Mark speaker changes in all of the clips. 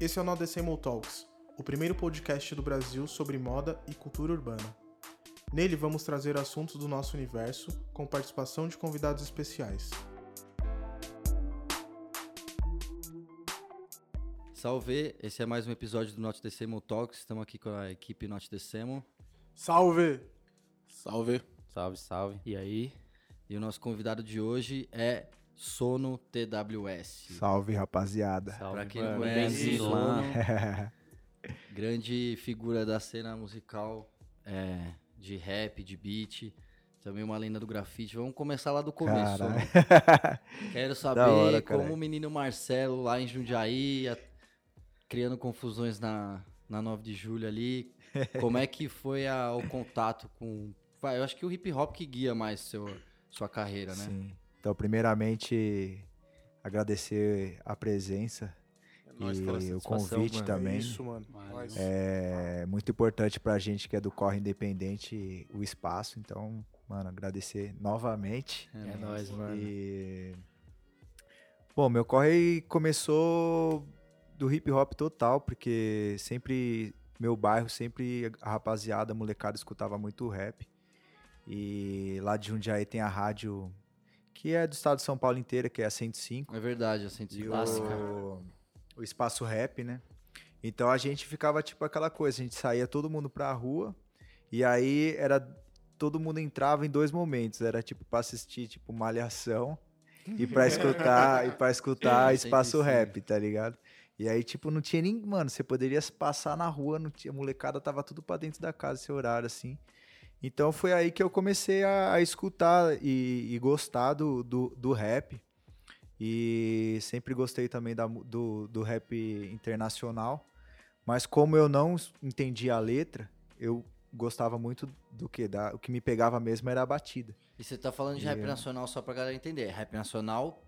Speaker 1: Esse é o No Decibel Talks, o primeiro podcast do Brasil sobre moda e cultura urbana. Nele vamos trazer assuntos do nosso universo com participação de convidados especiais.
Speaker 2: Salve, esse é mais um episódio do Not Decemo Talks. Estamos aqui com a equipe Not Decemo.
Speaker 1: Salve!
Speaker 3: Salve.
Speaker 4: Salve, salve.
Speaker 2: E aí? E o nosso convidado de hoje é Sono TWS.
Speaker 5: Salve, rapaziada.
Speaker 4: Salve,
Speaker 2: Pra quem não conhece. Sono, grande figura da cena musical, é, de rap, de beat, também uma lenda do grafite. Vamos começar lá do começo.
Speaker 5: Caralho.
Speaker 2: Quero saber
Speaker 5: hora,
Speaker 2: como o menino Marcelo lá em Jundiaí, a- criando confusões na, na 9 de julho ali, como é que foi a- o contato com... Eu acho que o hip hop que guia mais seu, sua carreira, né?
Speaker 5: Sim. Então, primeiramente, agradecer a presença
Speaker 3: nóis
Speaker 5: e o convite
Speaker 3: mano.
Speaker 5: também.
Speaker 1: Isso, mano. Nós.
Speaker 5: É muito importante pra gente que é do Corre Independente o espaço. Então, mano, agradecer novamente.
Speaker 4: É nóis, mano.
Speaker 5: E... Bom, meu corre começou do hip hop total, porque sempre, meu bairro, sempre a rapaziada, a molecada escutava muito rap. E lá de Jundiaí tem a rádio que é do estado de São Paulo inteira, que é a 105.
Speaker 2: É verdade, assim,
Speaker 5: E
Speaker 2: clássica.
Speaker 5: o, o espaço rap, né? Então a gente ficava tipo aquela coisa, a gente saía todo mundo pra rua e aí era todo mundo entrava em dois momentos, era tipo pra assistir tipo malhação e pra escutar e para escutar
Speaker 2: É,
Speaker 5: espaço
Speaker 2: 105.
Speaker 5: rap, tá ligado? E aí tipo não tinha nem, mano, você poderia passar na rua, não tinha, a molecada tava tudo pra dentro da casa esse horário assim. Então foi aí que eu comecei a, a escutar e, e gostar do, do, do rap. E sempre gostei também da do, do rap internacional. Mas como eu não entendia a letra, eu gostava muito do que? Da, o que me pegava mesmo era a batida.
Speaker 2: E você tá falando de
Speaker 5: E
Speaker 2: rap
Speaker 5: eu-
Speaker 2: nacional só pra galera entender. Rap nacional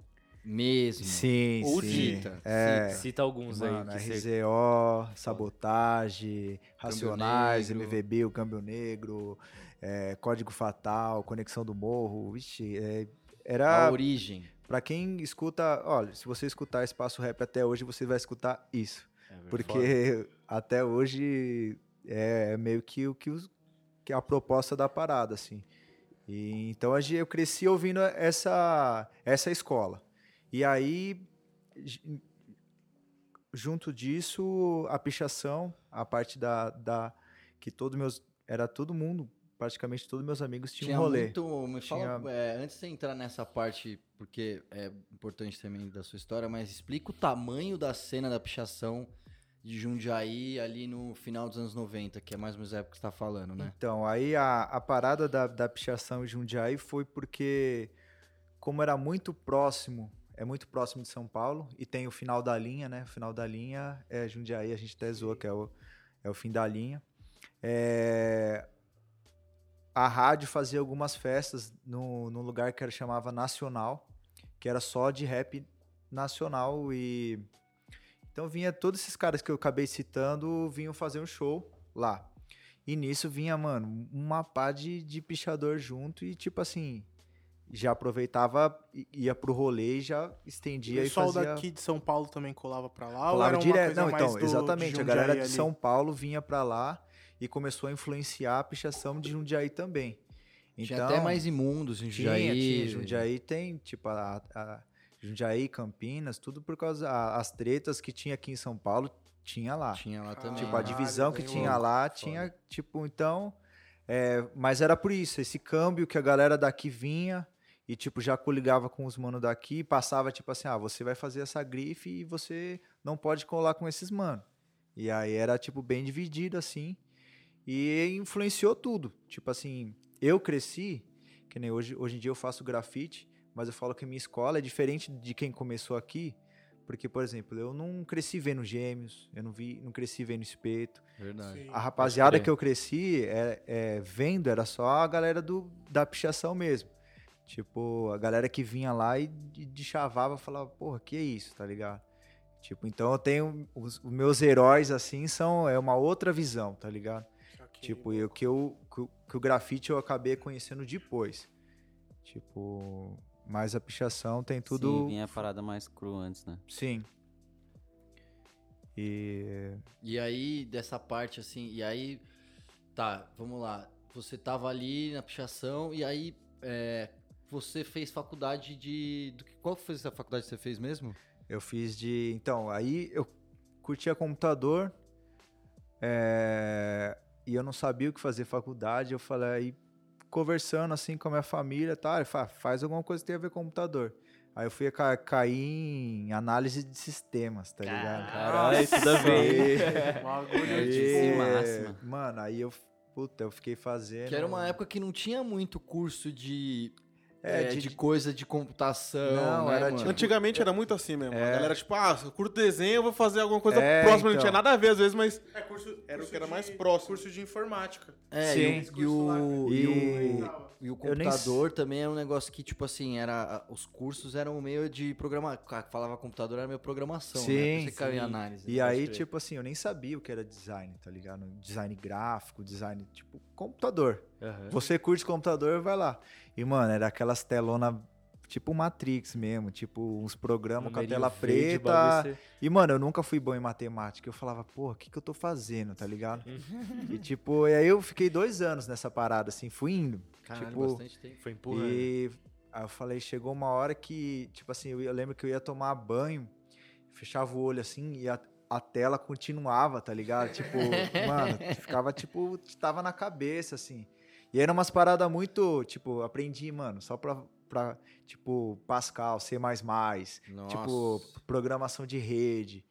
Speaker 2: mesmo.
Speaker 5: Sim,
Speaker 2: Ou
Speaker 5: sim.
Speaker 2: dita.
Speaker 5: É,
Speaker 4: Cita alguns
Speaker 5: mano,
Speaker 4: aí que você...
Speaker 5: RZO, Sabotagem, Racionais,
Speaker 2: Negro.
Speaker 5: MVB, o Câmbio Negro, é, Código Fatal, Conexão do Morro. Vixe, é, era
Speaker 2: A origem.
Speaker 5: Pra quem escuta, olha, se você escutar Espaço Rap até hoje, você vai escutar isso. Porque até hoje é meio que o que, os- que é a proposta da parada, assim. E, então eu cresci ouvindo essa, essa escola. E aí, junto disso, a pichação, a parte da, da que todos meus era todo mundo, praticamente todos meus amigos tinham
Speaker 2: Tinha
Speaker 5: um rolê.
Speaker 2: muito. Me fala,
Speaker 5: Tinha-
Speaker 2: é, antes de entrar nessa parte, porque é importante também da sua história, mas explica o tamanho da cena da pichação de Jundiaí ali no final dos anos 90, que é mais ou menos a época que você tá falando, né?
Speaker 5: Então, aí a, a parada da, da pichação em Jundiaí foi porque, como era muito próximo, é muito próximo de São Paulo, e tem o final da linha, né? O final da linha é Jundiaí, a gente até zoa que é o, é o fim da linha. É, a rádio fazia algumas festas no, num lugar que era, chamava Nacional, que era só de rap nacional e... Então vinha todos esses caras que eu acabei citando, vinham fazer um show lá. E nisso vinha, mano, uma pá de, de pichador junto e, tipo assim, já aproveitava, ia pro rolê e já
Speaker 1: E
Speaker 5: estendia
Speaker 1: o
Speaker 5: e
Speaker 1: pessoal
Speaker 5: fazia...
Speaker 1: daqui de São Paulo também colava pra lá?
Speaker 5: colava direto. Não, então,
Speaker 1: do-
Speaker 5: exatamente. A galera de
Speaker 1: ali?
Speaker 5: São Paulo vinha pra lá e começou a influenciar a pichação de Jundiaí também.
Speaker 2: Tinha
Speaker 5: Então,
Speaker 2: até mais imundos em
Speaker 5: tinha,
Speaker 2: Jundiaí.
Speaker 5: tinha. Jundiaí tem, tipo, a, a- Jundiaí, Campinas, tudo por causa... a- as tretas que tinha aqui em São Paulo, tinha lá.
Speaker 2: Tinha lá também.
Speaker 5: Tipo, a divisão que
Speaker 1: bem
Speaker 5: tinha
Speaker 1: louco,
Speaker 5: lá, tinha, tipo, então. é, mas era por isso, esse câmbio que a galera daqui vinha e, tipo, já coligava com os manos daqui, passava, tipo assim, ah, você vai fazer essa grife e você não pode colar com esses mano. E aí era, tipo, bem dividido, assim. E influenciou tudo. Tipo assim, eu cresci, que nem hoje, hoje em dia eu faço grafite, mas eu falo que a minha escola é diferente de quem começou aqui. Porque, por exemplo, eu não cresci vendo gêmeos, eu não vi, não cresci vendo espeto.
Speaker 2: Verdade.
Speaker 1: Sim.
Speaker 5: A rapaziada que eu cresci é, é, vendo era só a galera do, da pichação mesmo. Tipo, a galera que vinha lá e de, de chavava falava, porra, que é isso, tá ligado? Tipo, então eu tenho. Os, os meus heróis, assim, são. É uma outra visão, tá ligado? Tipo, e o que, eu, que, o- que o grafite eu acabei conhecendo depois. Tipo, mas a pichação tem tudo.
Speaker 4: Sim, vinha a parada mais cru antes, né?
Speaker 5: Sim. E
Speaker 2: E aí, dessa parte, assim, e aí, tá, vamos lá. Você tava ali na pichação, e aí, é, você fez faculdade de. do que- qual foi essa faculdade que você fez mesmo?
Speaker 5: eu fiz de. Então, aí eu curtia computador é, e eu não sabia o que fazer faculdade. Eu falei, aí conversando assim com a minha família, tá? Ele fala, faz alguma coisa que tenha a ver com computador. Aí eu fui ca cair em análise de sistemas, tá ligado?
Speaker 3: Caralho, tudo a ver.
Speaker 1: Bagulho
Speaker 5: Aí,
Speaker 1: de
Speaker 2: máxima.
Speaker 5: Mano, aí eu, puta, eu fiquei fazendo.
Speaker 2: Que era uma época que não tinha muito curso de.
Speaker 5: É,
Speaker 2: é,
Speaker 5: de-
Speaker 2: de, coisa de computação.
Speaker 5: Não,
Speaker 2: né,
Speaker 5: era
Speaker 2: mano?
Speaker 5: tipo-
Speaker 3: Antigamente era muito assim mesmo.
Speaker 5: É.
Speaker 3: A galera, tipo, ah, eu curto desenho, eu vou fazer alguma coisa
Speaker 5: É,
Speaker 3: próxima. Não
Speaker 5: então.
Speaker 3: tinha nada a ver às vezes, mas
Speaker 1: É, curso,
Speaker 3: Era o
Speaker 1: curso
Speaker 3: que era
Speaker 1: de-
Speaker 3: mais próximo.
Speaker 1: Curso de informática.
Speaker 2: É,
Speaker 5: Sim.
Speaker 2: e, o, e, o,
Speaker 5: E-
Speaker 2: e, o, e o
Speaker 5: Eu nem
Speaker 2: computador também é um negócio que, tipo assim, era. Os cursos eram meio de programa. Falava computador, era meio programação. né?
Speaker 5: Sim,
Speaker 2: Você caiu em
Speaker 3: sim.
Speaker 2: análise.
Speaker 5: E
Speaker 2: pode
Speaker 5: aí,
Speaker 2: crer.
Speaker 5: tipo assim, eu nem sabia o que era design, tá ligado? Design gráfico, design, tipo, computador.
Speaker 2: Aham.
Speaker 5: Você curte computador, vai lá. E, mano, era aquelas telonas, tipo Matrix mesmo, tipo uns programas com a tela preta. E, mano, eu nunca fui bom em matemática. Eu falava, porra, o que, que eu tô fazendo, tá ligado? e, tipo, e aí eu fiquei dois anos nessa parada, assim, fui indo.
Speaker 2: Caralho,
Speaker 5: tipo,
Speaker 2: bastante tempo.
Speaker 3: foi empurrando.
Speaker 5: E aí eu falei, chegou uma hora que, tipo assim, eu lembro que eu ia tomar banho, fechava o olho assim e a, a tela continuava, tá ligado? Tipo, mano, ficava tipo, tava na cabeça, assim. E eram umas paradas muito, tipo, aprendi, mano, só pra, pra tipo, Pascal, C++,
Speaker 2: Nossa.
Speaker 5: tipo, programação de rede.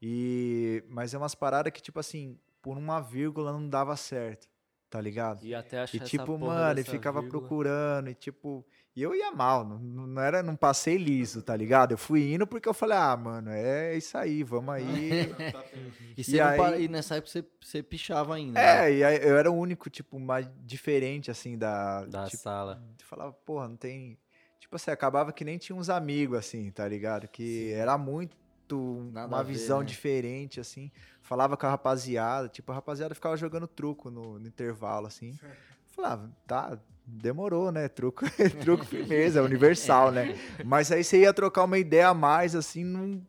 Speaker 5: E, mas é umas paradas que, tipo assim, por uma vírgula não dava certo, tá ligado?
Speaker 4: E até achar
Speaker 5: E tipo, mano, e
Speaker 4: dessa
Speaker 5: ficava
Speaker 4: vírgula.
Speaker 5: procurando, e tipo, e eu ia mal, não, não era, não passei liso, tá ligado? Eu fui indo porque eu falei, ah, mano, é isso aí, vamos aí.
Speaker 2: E, você
Speaker 5: E
Speaker 2: não
Speaker 5: aí-
Speaker 2: para- e nessa época você, você pichava ainda. né?
Speaker 5: é, e aí eu era o único, tipo, mais diferente, assim, da.
Speaker 4: Da
Speaker 5: tipo,
Speaker 4: sala.
Speaker 5: eu falava, porra, não tem. Tipo assim, acabava que nem tinha uns amigos, assim, tá ligado? Que era muito.
Speaker 2: Nada
Speaker 5: uma
Speaker 2: ver,
Speaker 5: visão
Speaker 2: né?
Speaker 5: diferente, assim. Falava com a rapaziada, tipo, a rapaziada ficava jogando truco no, no intervalo, assim. Falava, tá, demorou, né? Truco, truco firmeza, é universal, né? Mas aí você ia trocar uma ideia a mais, assim, não.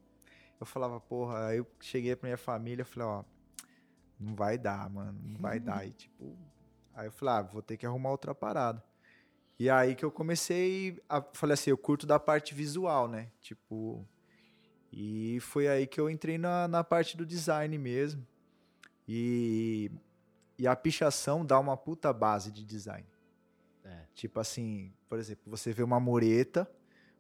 Speaker 5: Eu falava, porra, aí eu cheguei pra minha família, falei, ó, não vai dar, mano, não vai dar. E tipo, aí eu falei, ah, vou ter que arrumar outra parada. E aí que eu comecei, a, falei assim, eu curto da parte visual, né? Tipo, e foi aí que eu entrei na, na parte do design mesmo. E, e a pichação dá uma puta base de design.
Speaker 2: É.
Speaker 5: Tipo assim, por exemplo, você vê uma mureta,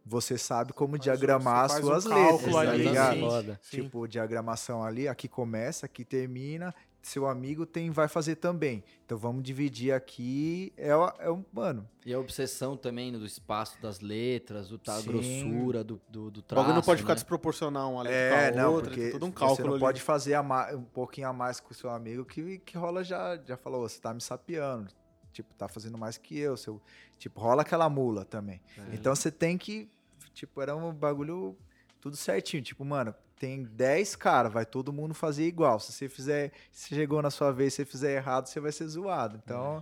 Speaker 5: você sabe como
Speaker 1: Faz
Speaker 5: diagramar as suas
Speaker 1: cálculo
Speaker 5: letras, tá
Speaker 2: ali,
Speaker 5: ligado?
Speaker 2: sim.
Speaker 4: Foda.
Speaker 1: Sim.
Speaker 5: Tipo, diagramação ali, aqui começa, aqui termina, seu amigo tem vai fazer também. Então vamos dividir aqui, é, o- é um, mano,
Speaker 2: E a obsessão também do espaço das letras, do, tá, a
Speaker 5: Sim.
Speaker 2: grossura do, do, do
Speaker 3: O
Speaker 2: traço,
Speaker 3: bagulho não pode ficar
Speaker 2: né?
Speaker 3: desproporcional uma letra
Speaker 5: É,
Speaker 3: com a
Speaker 5: não,
Speaker 3: outra,
Speaker 5: porque
Speaker 3: todo um
Speaker 5: você
Speaker 3: cálculo
Speaker 5: não
Speaker 3: ali.
Speaker 5: pode fazer um pouquinho a mais com o seu amigo que, que rola já, já falou, "Ô, você tá me sapeando, tipo, tá fazendo mais que eu, seu, tipo, rola aquela mula também. Então você tem que, tipo, era um bagulho tudo certinho, tipo, mano, tem 10 caras, vai todo mundo fazer igual. Se você fizer, se chegou na sua vez, se você fizer errado, você vai ser zoado. Então,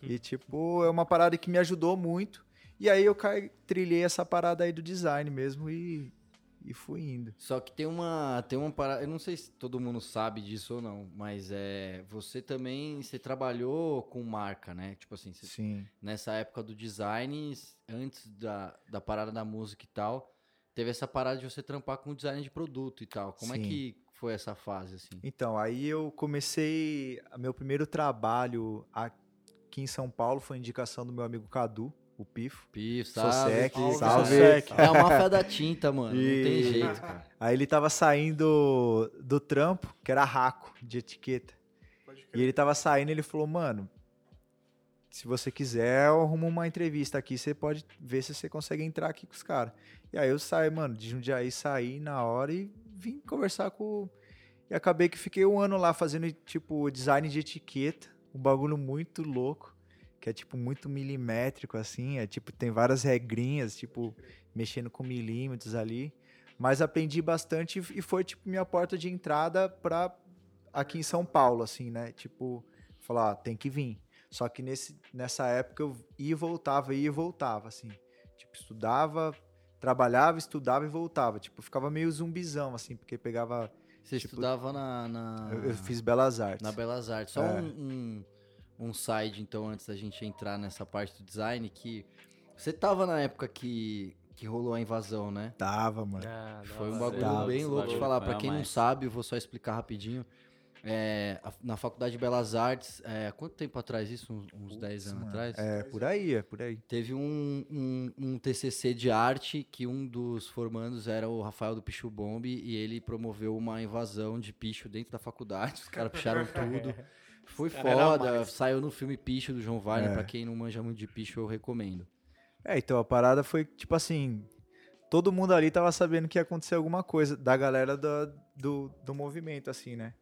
Speaker 5: e tipo, é uma parada que me ajudou muito. E aí eu caí, trilhei essa parada aí do design mesmo e, e fui indo.
Speaker 2: Só que tem uma, tem uma parada, eu não sei se todo mundo sabe disso ou não, mas é, você também, você trabalhou com marca, né? Tipo assim, você-
Speaker 5: Sim.
Speaker 2: nessa época do design, antes da, da parada da música e tal, teve essa parada de você trampar com design de produto e tal. Como é
Speaker 5: Sim.
Speaker 2: que foi essa fase, assim?
Speaker 5: Então, aí eu comecei. Meu primeiro trabalho aqui em São Paulo foi indicação do meu amigo Cadu, o Pifo.
Speaker 2: Pif,
Speaker 5: Sou
Speaker 2: sabe?
Speaker 5: sec,
Speaker 2: Pif,
Speaker 5: salve.
Speaker 2: sec. É a máfia da tinta, mano. Não
Speaker 5: E-
Speaker 2: tem jeito, cara.
Speaker 5: Aí ele tava saindo do trampo, que era raco de etiqueta.
Speaker 1: Pode
Speaker 5: E ele tava saindo, ele falou, mano, se você quiser, eu arrumo uma entrevista aqui, você pode ver se você consegue entrar aqui com os caras. E aí eu saí, mano, de Jundiaí, saí na hora e vim conversar com... E acabei que fiquei um ano lá fazendo, tipo, design de etiqueta, um bagulho muito louco, que é, tipo, muito milimétrico, assim, é, tipo, tem várias regrinhas, tipo, mexendo com milímetros ali. Mas aprendi bastante e foi, tipo, minha porta de entrada pra aqui em São Paulo, assim, né? Tipo, falar, ah, tem que vir. Só que nesse, nessa época eu ia e voltava, ia e voltava, assim. Tipo, estudava, trabalhava, estudava e voltava. Tipo, ficava meio zumbizão, assim, porque pegava
Speaker 2: Você
Speaker 5: Tipo,
Speaker 2: estudava na, na,
Speaker 5: Eu, eu fiz Belas Artes.
Speaker 2: na Belas Artes. Só
Speaker 5: É.
Speaker 2: um, um, um side, então, antes da gente entrar nessa parte do design, que você tava na época que, que rolou a invasão, né?
Speaker 5: Tava, mano.
Speaker 4: Ah,
Speaker 2: Foi um bagulho
Speaker 5: Tá,
Speaker 2: bem louco de falar.
Speaker 4: foi
Speaker 2: Pra
Speaker 4: a
Speaker 2: quem não
Speaker 4: mais.
Speaker 2: sabe, eu vou só explicar rapidinho. É, na Faculdade de Belas Artes, é, quanto tempo atrás isso? Uns, uns 10 anos
Speaker 5: Mano,
Speaker 2: atrás?
Speaker 5: É, por aí, é por aí.
Speaker 2: Teve um, um, um TCC de arte que um dos formandos era o Rafael do Pichu Bomb e ele promoveu uma invasão de picho dentro da faculdade. Os caras picharam tudo. Foi foda. Saiu no filme Picho do João Wagner.
Speaker 5: É.
Speaker 2: Pra quem não manja muito de picho, eu recomendo.
Speaker 5: É, então a parada foi tipo assim. Todo mundo ali tava sabendo que ia acontecer alguma coisa da galera do, do, do movimento, assim, né?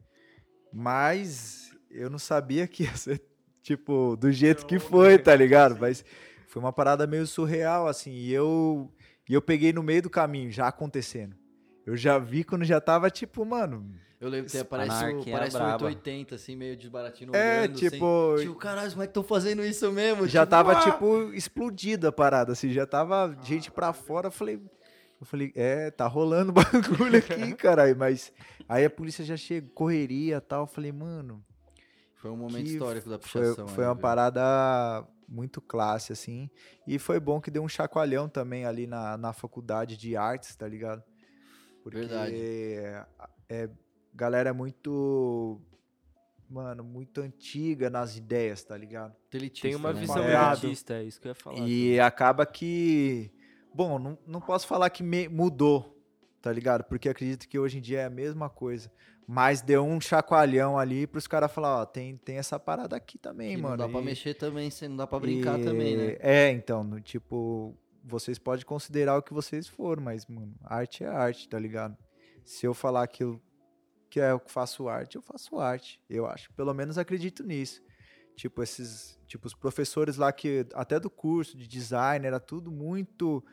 Speaker 5: Mas eu não sabia que ia ser, tipo, do jeito que foi, tá ligado? Mas foi uma parada meio surreal, assim. E eu, e eu peguei no meio do caminho, já acontecendo. Eu já vi quando já tava, tipo, mano.
Speaker 2: Eu lembro que parece, o, parece o
Speaker 4: braba.
Speaker 2: 880, assim, meio desbaratino.
Speaker 5: É,
Speaker 2: olhando,
Speaker 5: tipo.
Speaker 2: Assim, tipo, caralho, como é que estão fazendo isso mesmo?
Speaker 5: já
Speaker 2: Tipo,
Speaker 5: tava,
Speaker 2: ah!
Speaker 5: tipo, explodida a parada, assim, já tava gente pra fora, eu falei, eu falei, é, tá rolando bagulho aqui, caralho, mas aí a polícia já chegou, correria e tal, eu falei, mano,
Speaker 2: Foi um momento histórico da
Speaker 5: foi,
Speaker 2: pichação.
Speaker 5: foi
Speaker 2: ali,
Speaker 5: uma
Speaker 2: viu?
Speaker 5: parada muito classe, assim, e foi bom que deu um chacoalhão também ali na, na faculdade de artes, tá ligado? Porque
Speaker 2: Verdade.
Speaker 5: é, galera é muito, mano, muito antiga nas ideias, tá ligado?
Speaker 2: Elitista,
Speaker 4: Tem uma
Speaker 2: né?
Speaker 4: visão
Speaker 5: Malhado.
Speaker 4: elitista, é isso que eu ia falar.
Speaker 5: E acaba que. Bom, não, não posso falar que me- mudou, tá ligado? Porque acredito que hoje em dia é a mesma coisa. Mas deu um chacoalhão ali pros caras falar, ó, tem, tem essa parada aqui também,
Speaker 2: Que
Speaker 5: mano.
Speaker 2: Não dá pra
Speaker 5: e-
Speaker 2: mexer também, não dá pra brincar
Speaker 5: e-
Speaker 2: também, né?
Speaker 5: É, então, no, tipo, vocês podem considerar o que vocês for, mas, mano, arte é arte, tá ligado? Se eu falar que eu, que é eu que faço arte, eu faço arte. Eu acho, pelo menos acredito nisso. Tipo, esses, tipo, os professores lá que, até do curso de design, era tudo muito,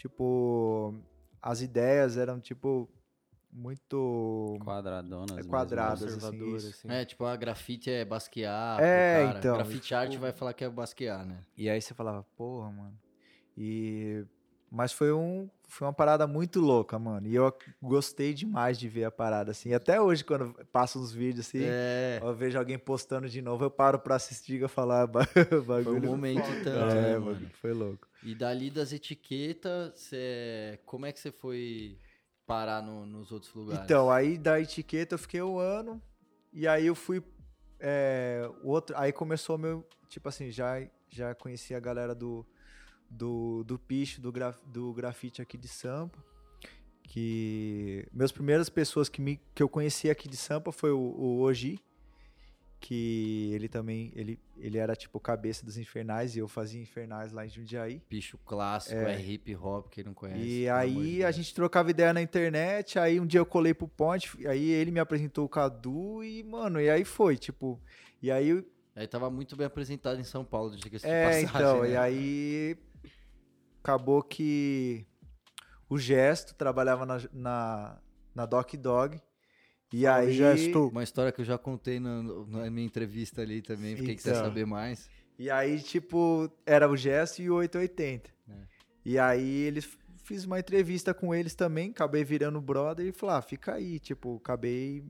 Speaker 5: tipo, as ideias eram, tipo, muito...
Speaker 4: Quadradonas. mesmo,
Speaker 5: quadradas, assim,
Speaker 4: assim.
Speaker 2: É, tipo, a grafite é basquear.
Speaker 5: É,
Speaker 2: cara.
Speaker 5: então,
Speaker 2: Grafite arte
Speaker 5: tipo-
Speaker 2: vai falar que é basquear, né?
Speaker 5: E aí você falava, porra, mano. E mas foi um foi uma parada muito louca, mano. E eu gostei demais de ver a parada assim. E até hoje quando passa uns vídeos assim,
Speaker 2: É.
Speaker 5: eu vejo alguém postando de novo, eu paro pra assistir e falar "Ba-
Speaker 2: Foi um
Speaker 5: bagulho.
Speaker 2: momento tanto,
Speaker 5: é,
Speaker 2: mano,
Speaker 5: foi louco.
Speaker 2: E dali das etiquetas, cê... como é que você foi parar no- nos outros lugares?
Speaker 5: Então, aí da etiqueta eu fiquei um ano e aí eu fui é, outro, aí começou meu, tipo assim, já já conheci a galera do do, do picho, do, graf, do grafite aqui de Sampa, que meus primeiras pessoas que me que eu conheci aqui de Sampa foi o, o Oji, que ele também ele ele era tipo cabeça dos infernais e eu fazia infernais lá em Jundiaí.
Speaker 2: Bicho clássico, é, hip hop, quem não conhece.
Speaker 5: E
Speaker 2: de
Speaker 5: aí a gente trocava ideia na internet, aí um dia eu colei pro Ponte, aí ele me apresentou o Cadu e, mano, e aí foi, tipo, e aí,
Speaker 2: Aí tava muito bem apresentado em São Paulo, diga-se de
Speaker 5: é,
Speaker 2: passagem,
Speaker 5: então,
Speaker 2: né?
Speaker 5: e aí acabou que o Gesto trabalhava na, na, na Doc Dog, e
Speaker 1: Salve,
Speaker 5: aí,
Speaker 1: Gesto.
Speaker 2: Uma história que eu já contei na, na minha entrevista ali também, pra quem quiser
Speaker 5: Então.
Speaker 2: saber mais.
Speaker 5: e aí, tipo, era o Gesto e o 880.
Speaker 2: É.
Speaker 5: E aí eles fiz uma entrevista com eles também, acabei virando brother e falei, ah, fica aí, tipo, acabei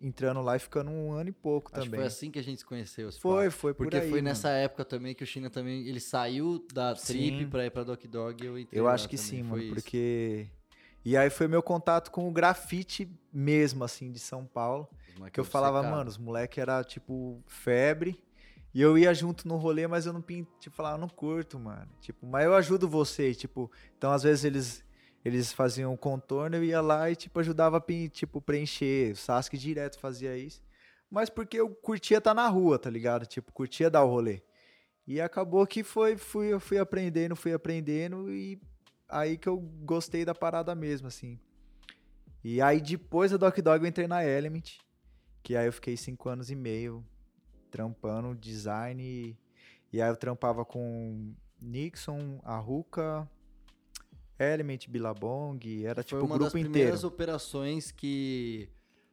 Speaker 5: entrando lá e ficando um ano e pouco
Speaker 2: Acho que
Speaker 5: também.
Speaker 2: foi assim que a gente se conheceu. se
Speaker 5: Foi, foi por
Speaker 2: Porque
Speaker 5: aí,
Speaker 2: foi
Speaker 5: mano.
Speaker 2: nessa época também que o China também, ele saiu da trip
Speaker 5: Sim.
Speaker 2: pra ir pra Doc Dog e eu entrei
Speaker 5: Eu
Speaker 2: lá
Speaker 5: acho que
Speaker 2: também,
Speaker 5: sim,
Speaker 2: foi
Speaker 5: mano,
Speaker 2: isso.
Speaker 5: porque... E aí foi meu contato com o grafite mesmo, assim, de São Paulo. Que eu falava,
Speaker 2: obcecado.
Speaker 5: mano, os moleque era, tipo, febre. E eu ia junto no rolê, mas eu não pin... tipo, falava, não curto, mano. Tipo, mas eu ajudo você, tipo... Então, às vezes, eles... Eles faziam o contorno, eu ia lá e, tipo, ajudava a, tipo, preencher. O Sasuke direto fazia isso. Mas porque eu curtia estar na rua, tá ligado? Tipo, curtia dar o rolê. E acabou que foi, fui, eu fui aprendendo, fui aprendendo e aí que eu gostei da parada mesmo, assim. E aí depois da Doc Dog eu entrei na Element, que aí eu fiquei cinco anos e meio trampando design e, e aí eu trampava com Nixon, a Ruka, Element, Billabong, era
Speaker 2: Foi
Speaker 5: tipo o
Speaker 2: uma das
Speaker 5: grupo
Speaker 2: primeiras
Speaker 5: inteiro.
Speaker 2: operações que,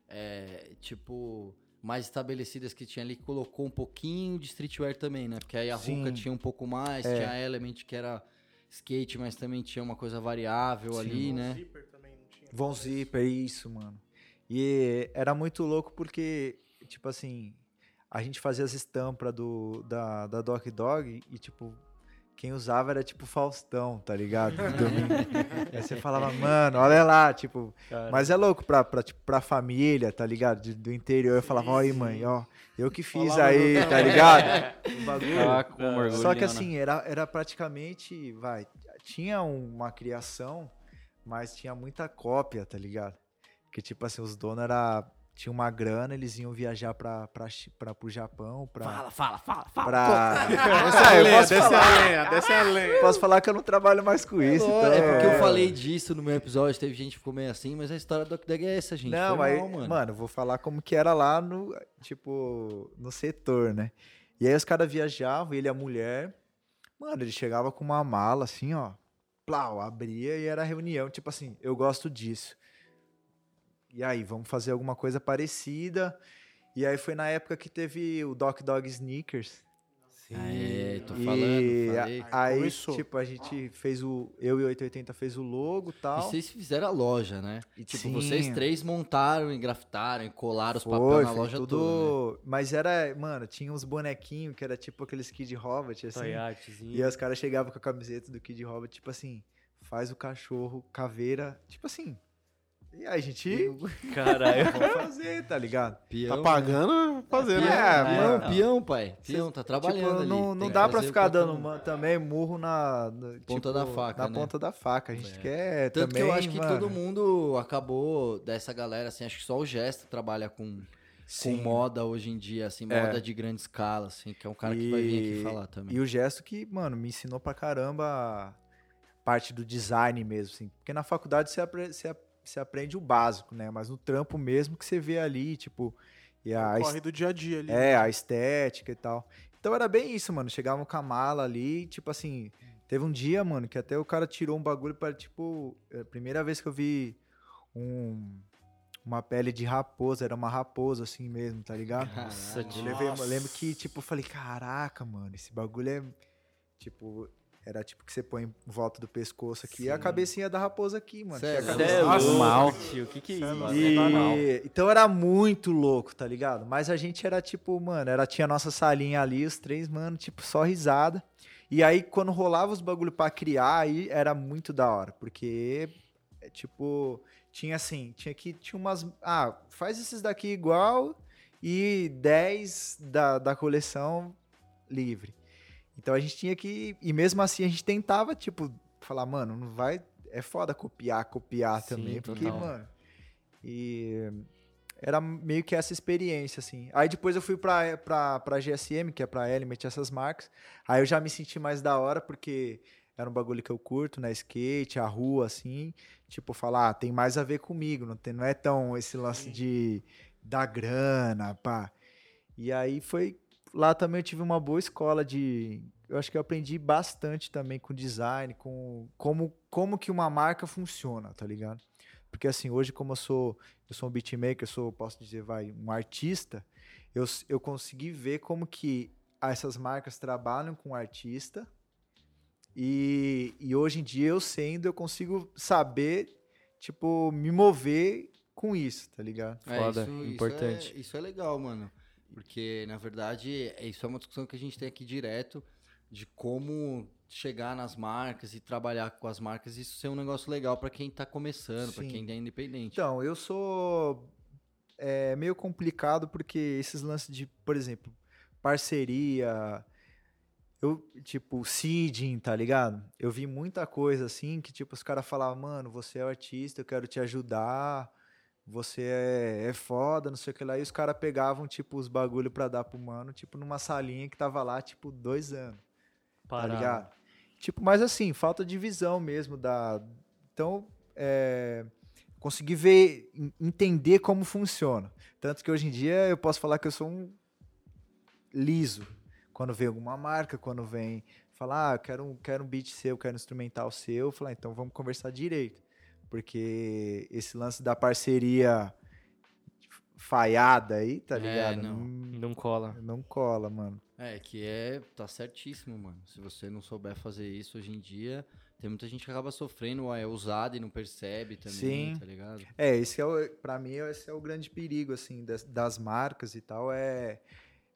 Speaker 2: é, tipo, mais estabelecidas que tinha ali, colocou um pouquinho de streetwear também, né? Porque aí a
Speaker 5: Sim.
Speaker 2: Ruka tinha um pouco mais,
Speaker 5: É.
Speaker 2: tinha a Element que era skate, mas também tinha uma coisa variável
Speaker 5: Sim.
Speaker 2: ali,
Speaker 1: O
Speaker 2: né?
Speaker 1: Zipper também não tinha.
Speaker 5: Von Zipper, isso, mano. E era muito louco porque, tipo assim, a gente fazia as estampas do, da, da Doc Dog e, tipo, quem usava era tipo Faustão, tá ligado? Aí você falava, mano, olha lá, tipo.
Speaker 4: Cara,
Speaker 5: Mas é louco pra, pra, tipo, pra família, tá ligado? De- do interior. Eu falava, ó aí, mãe, ó, eu que fiz
Speaker 3: Olha lá,
Speaker 5: aí,
Speaker 3: mano.
Speaker 5: tá ligado? O bagulho.
Speaker 2: Tava com orgulho,
Speaker 5: Só que
Speaker 2: né?
Speaker 5: assim, era, era praticamente, vai, tinha uma criação, mas tinha muita cópia, tá ligado? Que tipo assim, os donos era tinha uma grana, eles iam viajar pra, pra, pra, pro Japão, pra...
Speaker 2: Fala, fala, fala, fala.
Speaker 5: pra...
Speaker 3: Desce a
Speaker 5: eu
Speaker 3: lenha,
Speaker 5: posso
Speaker 3: desce
Speaker 5: falar.
Speaker 3: a lenha, desce a lenha.
Speaker 5: Posso falar que eu não trabalho mais com isso,
Speaker 2: Lógico,
Speaker 5: então...
Speaker 2: é porque eu falei disso no meu episódio, teve gente que ficou meio assim, mas a história do Dog é essa, gente.
Speaker 5: Não, mas,
Speaker 2: mal, mano.
Speaker 5: mano. vou falar como que era lá no, tipo, no setor, né? E aí os caras viajavam, ele e a mulher, mano, ele chegava com uma mala assim, ó, plau, abria e era reunião, tipo assim, eu gosto disso. E aí, vamos fazer alguma coisa parecida. E aí foi na época que teve o Doc Dog Sneakers.
Speaker 2: É, tô
Speaker 5: e
Speaker 2: falando, falei.
Speaker 5: aí,
Speaker 1: começou.
Speaker 5: tipo, a gente fez o. Eu e o 880 fez o logo e
Speaker 2: E
Speaker 5: tal.
Speaker 2: vocês fizeram a loja, né?
Speaker 5: E
Speaker 2: Tipo,
Speaker 5: sim.
Speaker 2: vocês três montaram, engraftaram, e colaram os papéis na loja
Speaker 5: tudo...
Speaker 2: toda, né?
Speaker 5: Mas era, mano, tinha uns bonequinhos que era tipo aqueles Kid Robot, assim. E os caras chegavam com a camiseta do Kid Robot, tipo assim, faz o cachorro caveira, tipo assim. E aí a gente
Speaker 4: Caralho.
Speaker 5: vamos fazer, tá ligado?
Speaker 2: Peão,
Speaker 3: Tá pagando fazer,
Speaker 2: Peão,
Speaker 3: né?
Speaker 5: É,
Speaker 2: peão,
Speaker 5: mano.
Speaker 2: peão, pai. Peão, tá trabalhando
Speaker 5: tipo,
Speaker 2: ali.
Speaker 5: não, não
Speaker 2: que
Speaker 5: dá pra ficar dando
Speaker 2: papel.
Speaker 5: ma- também murro na, na-
Speaker 2: Ponta
Speaker 5: tipo,
Speaker 2: da faca,
Speaker 5: Na
Speaker 2: né?
Speaker 5: ponta da faca. A gente
Speaker 2: É.
Speaker 5: quer
Speaker 2: Tanto
Speaker 5: também,
Speaker 2: que eu acho que
Speaker 5: mano,
Speaker 2: todo mundo acabou dessa galera, assim, acho que só o Gesto trabalha com, com
Speaker 5: sim.
Speaker 2: moda hoje em dia, assim,
Speaker 5: É.
Speaker 2: moda de grande escala, assim, que é um cara que vai vir aqui
Speaker 5: E-
Speaker 2: falar também.
Speaker 5: E o gesto que, mano, me ensinou pra caramba a parte do design mesmo, assim. Porque na faculdade você, apre- você, você aprende o básico, né? Mas no trampo mesmo que você vê ali, tipo... E a,
Speaker 1: Corre do dia a dia ali.
Speaker 5: é, a estética e tal. Então era bem isso, mano. Chegavam com a mala ali, tipo assim... Teve um dia, mano, que até o cara tirou um bagulho para tipo... é a primeira vez que eu vi um... Uma pele de raposa, era uma raposa assim mesmo, tá ligado?
Speaker 4: Nossa,
Speaker 5: Eu, levei- eu lembro que, tipo, eu falei, caraca, mano, esse bagulho é. Tipo, era tipo que você põe em volta do pescoço aqui e a
Speaker 4: Sim.
Speaker 5: cabecinha da raposa aqui, mano.
Speaker 2: Sério?
Speaker 5: Cabeça-
Speaker 4: é
Speaker 3: Nossa. Mal.
Speaker 4: tio. O que que é isso?
Speaker 5: E, então era muito louco, tá ligado? Mas a gente era tipo, mano, era, tinha a nossa salinha ali, os três, mano, tipo, só risada. E aí, quando rolava os bagulho pra criar, aí era muito da hora, porque, é, tipo, tinha assim, tinha que, tinha umas, ah, faz esses daqui igual e 10 da, da coleção livre. Então a gente tinha que, e mesmo assim a gente tentava, tipo, falar, mano, não vai, é foda copiar, copiar
Speaker 2: Sim,
Speaker 5: também, porque,
Speaker 2: total.
Speaker 5: mano, e era meio que essa experiência, assim. Aí depois eu fui pra, pra, pra GSM, que é pra Element, essas marcas. Aí eu já me senti mais da hora, porque era um bagulho que eu curto, né? Skate, a rua, assim. Tipo, falar, ah, tem mais a ver comigo, não, tem, não é tão esse lance de da grana, pá. E aí foi. Lá também eu tive uma boa escola de. Eu acho que eu aprendi bastante também com design, com como, como que uma marca funciona, tá ligado? Porque assim, hoje como eu sou, eu sou um beatmaker, eu sou, posso dizer, vai, um artista, eu, eu consegui ver como que essas marcas trabalham com o artista e, e hoje em dia eu sendo, eu consigo saber, tipo, me mover com isso, tá ligado?
Speaker 2: É,
Speaker 4: Foda,
Speaker 2: isso,
Speaker 4: importante.
Speaker 2: Isso é, isso é legal, mano. Porque, na verdade, é- isso é uma discussão que a gente tem aqui direto de como chegar nas marcas e trabalhar com as marcas. Isso ser um negócio legal pra quem tá começando, pra
Speaker 5: Sim.
Speaker 2: quem é independente.
Speaker 5: Então, eu sou é meio complicado porque esses lances de, por exemplo, parceria, eu, tipo, seeding, tá ligado? Eu vi muita coisa assim que, tipo, os caras falavam, mano, você é o artista, eu quero te ajudar, você é, é foda, não sei o que lá. E os caras pegavam, tipo, os bagulho pra dar pro mano, tipo, numa salinha que tava lá, tipo, dois anos tá
Speaker 4: Parado.
Speaker 5: ligado? Tipo, mas assim, falta de visão mesmo da. Então, é, consegui ver, en- entender como funciona. Tanto que hoje em dia eu posso falar que eu sou um liso. Quando vem alguma marca, quando vem falar, ah, quero um, quero um beat seu, quero um instrumental seu, eu falo, ah, então vamos conversar direito. Porque esse lance da parceria falhada aí, tá
Speaker 2: É,
Speaker 5: ligado?
Speaker 2: não.
Speaker 4: Não cola.
Speaker 5: não cola, mano.
Speaker 2: É, que é. Tá certíssimo, mano. Se você não souber fazer isso hoje em dia, Tem muita gente que acaba sofrendo, é usada e não percebe também,
Speaker 5: Sim.
Speaker 2: tá ligado?
Speaker 5: É, esse é o, pra mim, esse é o grande perigo, assim, das, das marcas e tal, é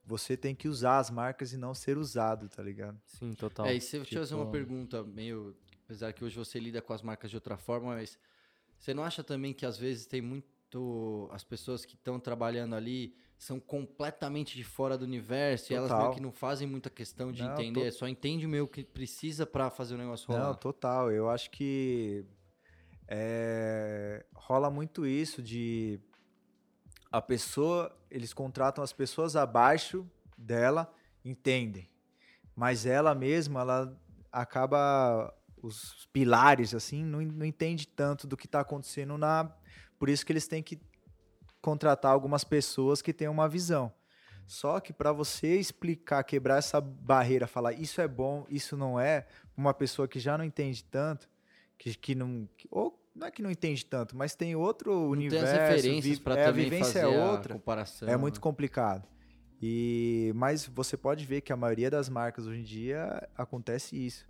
Speaker 5: você tem que usar as marcas e não ser usado, tá ligado?
Speaker 4: Sim, total.
Speaker 2: É, e se eu te fazer uma
Speaker 5: tipo-
Speaker 2: pergunta meio. Apesar que hoje você lida com as marcas de outra forma, mas você não acha também que às vezes tem muito. As pessoas que estão trabalhando ali são completamente de fora do universo e elas meio
Speaker 5: Total.
Speaker 2: que não fazem muita questão de
Speaker 5: Não,
Speaker 2: entender,
Speaker 5: to-
Speaker 2: só entende meio que precisa pra fazer o negócio rolar.
Speaker 5: Não, total. Eu acho que é, rola muito isso de a pessoa, eles contratam as pessoas abaixo dela, entendem, mas ela mesma, ela acaba os pilares assim, não, não entende tanto do que está acontecendo na, por isso que eles têm que contratar algumas pessoas que tenham uma visão. Só que para você explicar, quebrar essa barreira, falar isso é bom, isso não é, uma pessoa que já não entende tanto, que, que não. que- ou não é que não entende tanto, mas tem outro
Speaker 2: Não tem
Speaker 5: universo.
Speaker 2: as referências pra
Speaker 5: é, a vivência
Speaker 2: fazer
Speaker 5: é outra.
Speaker 2: comparação.
Speaker 5: É muito
Speaker 2: né?
Speaker 5: complicado. E, mas você pode ver que a maioria das marcas hoje em dia acontece isso.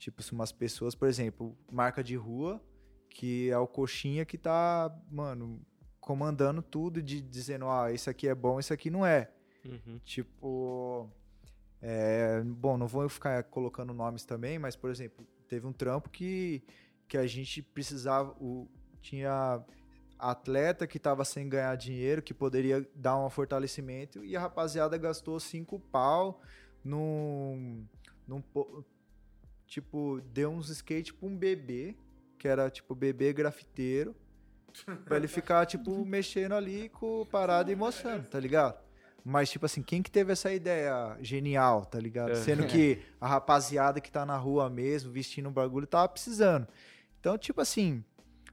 Speaker 5: Tipo, se umas pessoas, por exemplo, marca de rua, que é o coxinha que tá, mano, comandando tudo, de, dizendo, ah, isso aqui é bom, isso aqui não é.
Speaker 4: Uhum.
Speaker 5: Tipo. é, bom, não vou ficar colocando nomes também, mas, por exemplo, teve um trampo que, que a gente precisava. O, tinha atleta que estava sem ganhar dinheiro, que poderia dar um fortalecimento, e a rapaziada gastou cinco pau num. num tipo, deu uns skate pra um bebê, que era tipo bebê grafiteiro, pra ele ficar, tipo, mexendo ali com parada e mostrando, tá ligado? Mas, tipo assim, quem que teve essa ideia genial, tá ligado?
Speaker 4: É.
Speaker 5: Sendo que a rapaziada que tá na rua mesmo, vestindo um bagulho, tava precisando. Então, tipo assim,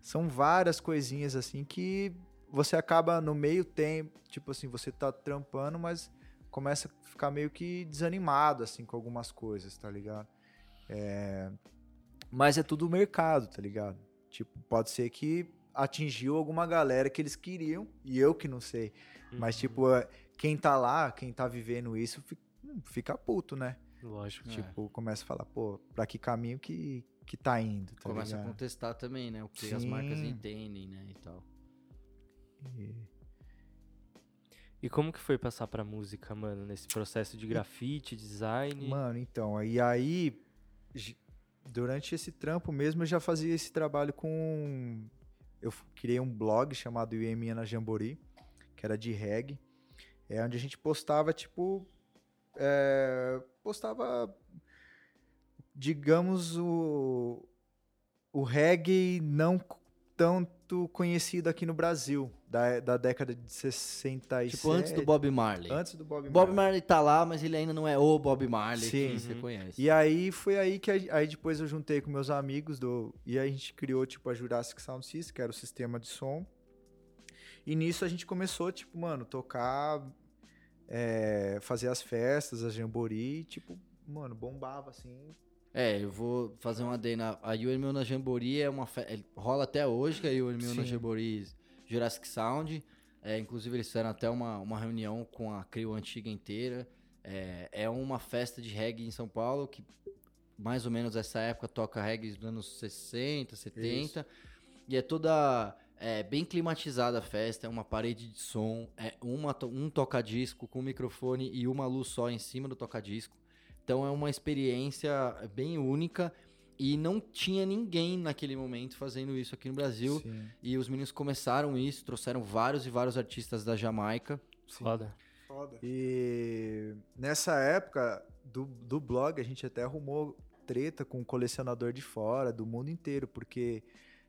Speaker 5: são várias coisinhas assim que você acaba no meio tempo, tipo assim, você tá trampando, mas começa a ficar meio que desanimado, assim, com algumas coisas, tá ligado? É, Mas é tudo mercado, tá ligado? Tipo, pode ser que atingiu alguma galera que eles queriam, e eu que não sei. Mas,
Speaker 4: Uhum.
Speaker 5: tipo, é, quem tá lá, quem tá vivendo isso, hum, fica puto, né?
Speaker 4: Lógico.
Speaker 2: É.
Speaker 5: Tipo, começa a falar, pô, pra que caminho que, que tá indo, tá
Speaker 2: Começa a
Speaker 5: ligado?
Speaker 2: contestar também, né? O que as marcas
Speaker 5: Sim.
Speaker 2: entendem, né? E tal.
Speaker 5: E-
Speaker 4: E como que foi passar pra música, mano, nesse processo de grafite, design?
Speaker 5: Mano, então, e aí, durante esse trampo mesmo, eu já fazia esse trabalho com. Eu criei um blog chamado UMA na Jambori, que era de reggae, é onde a gente postava, tipo. é, postava, digamos, o, o reggae não tanto conhecido aqui no Brasil, da, da década de 67.
Speaker 2: Tipo, antes do Bob Marley.
Speaker 5: Antes do Bob
Speaker 2: Bob
Speaker 5: Marley.
Speaker 2: Marley tá lá, mas ele ainda não é o Bob Marley
Speaker 5: Sim.
Speaker 2: que você
Speaker 4: Uhum.
Speaker 2: conhece.
Speaker 5: E aí foi aí que a- aí depois eu juntei com meus amigos do e aí a gente criou tipo a Jurassic Sound System, que era o sistema de som. E nisso a gente começou tipo, mano, tocar é, fazer as festas, a jamboree, tipo, mano, bombava assim.
Speaker 2: É, eu vou fazer uma adendo. A UNMU na Jamboree é uma fe... é, rola até hoje, que a UNMU na. Jamboree Jurassic Sound. É, inclusive, eles fizeram até uma, uma reunião com a CRIO antiga inteira. É, é uma festa de reggae em São Paulo, que mais ou menos essa época toca reggae dos anos 60, 70. E é toda é, bem climatizada a festa, é uma parede de som, é uma, um toca-disco com microfone e uma luz só em cima do toca-disco. Então é uma experiência bem única e não tinha ninguém naquele momento fazendo isso aqui no Brasil.
Speaker 5: Sim.
Speaker 2: E os meninos começaram isso, trouxeram vários e vários artistas da Jamaica.
Speaker 4: Foda.
Speaker 1: Foda.
Speaker 5: E nessa época do, do blog, a gente até arrumou treta com um colecionador de fora, do mundo inteiro, porque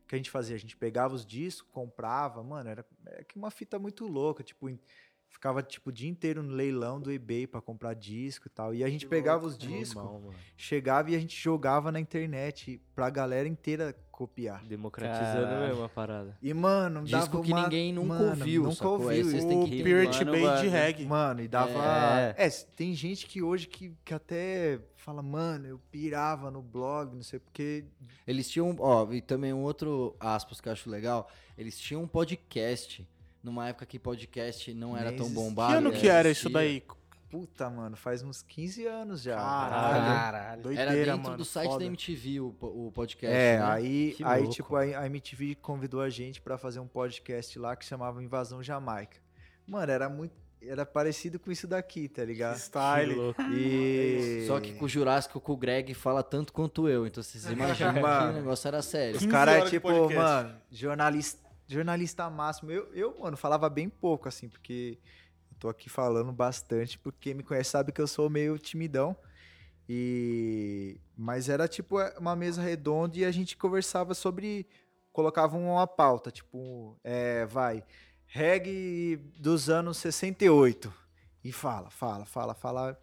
Speaker 5: o que a gente fazia? A gente pegava os discos, comprava, mano, era é que uma fita muito louca, tipo, ficava tipo o dia inteiro no leilão do eBay pra comprar disco e tal. E a gente pegava os discos,
Speaker 4: Normal,
Speaker 5: chegava e a gente jogava na internet pra galera inteira copiar.
Speaker 4: Democratizando
Speaker 2: Caralho.
Speaker 4: mesmo a parada.
Speaker 5: E, mano,
Speaker 2: Disco
Speaker 5: dava
Speaker 2: que
Speaker 5: uma-
Speaker 2: ninguém nunca
Speaker 5: mano,
Speaker 2: ouviu,
Speaker 5: Nunca
Speaker 2: sacou?
Speaker 5: Ouviu.
Speaker 2: vocês
Speaker 1: O
Speaker 2: que-
Speaker 1: Pirate
Speaker 4: Mano,
Speaker 1: Bay de reggae.
Speaker 5: Mano, e dava.
Speaker 4: É.
Speaker 5: É. tem gente que hoje que, que até fala, mano, eu pirava no blog, não sei porque.
Speaker 2: Eles tinham, ó, e também um outro aspas que eu acho legal, eles tinham um podcast, numa época que podcast não era
Speaker 5: Nem
Speaker 2: tão bombado.
Speaker 1: Que ano que era isso daí?
Speaker 5: Puta, mano, faz uns 15 anos já.
Speaker 1: Caralho.
Speaker 4: Caralho.
Speaker 1: Doideira,
Speaker 2: Era dentro
Speaker 1: mano.
Speaker 2: do site
Speaker 1: foda.
Speaker 2: da MTV o, o podcast,
Speaker 5: É,
Speaker 2: né?
Speaker 5: aí,
Speaker 4: Que
Speaker 5: aí
Speaker 4: louco.
Speaker 5: tipo, a, a MTV convidou a gente pra fazer um podcast lá que chamava Invasão Jamaica. Mano, era muito. Era parecido com isso daqui, tá ligado?
Speaker 1: Style.
Speaker 4: Que louco.
Speaker 5: E.
Speaker 2: Só que com o Jurássico, com o Greg fala tanto quanto eu. Então vocês imaginam que o negócio era sério.
Speaker 5: Os
Speaker 1: 15
Speaker 5: caras é tipo, mano, jornalista, jornalista máximo. Eu, eu, mano, falava bem pouco, assim, porque eu tô aqui falando bastante, porque me conhece sabe que eu sou meio timidão. E. Mas era tipo uma mesa redonda e a gente conversava sobre. Colocava uma pauta, tipo, é, vai, reggae dos anos 68. E fala, fala, fala, fala.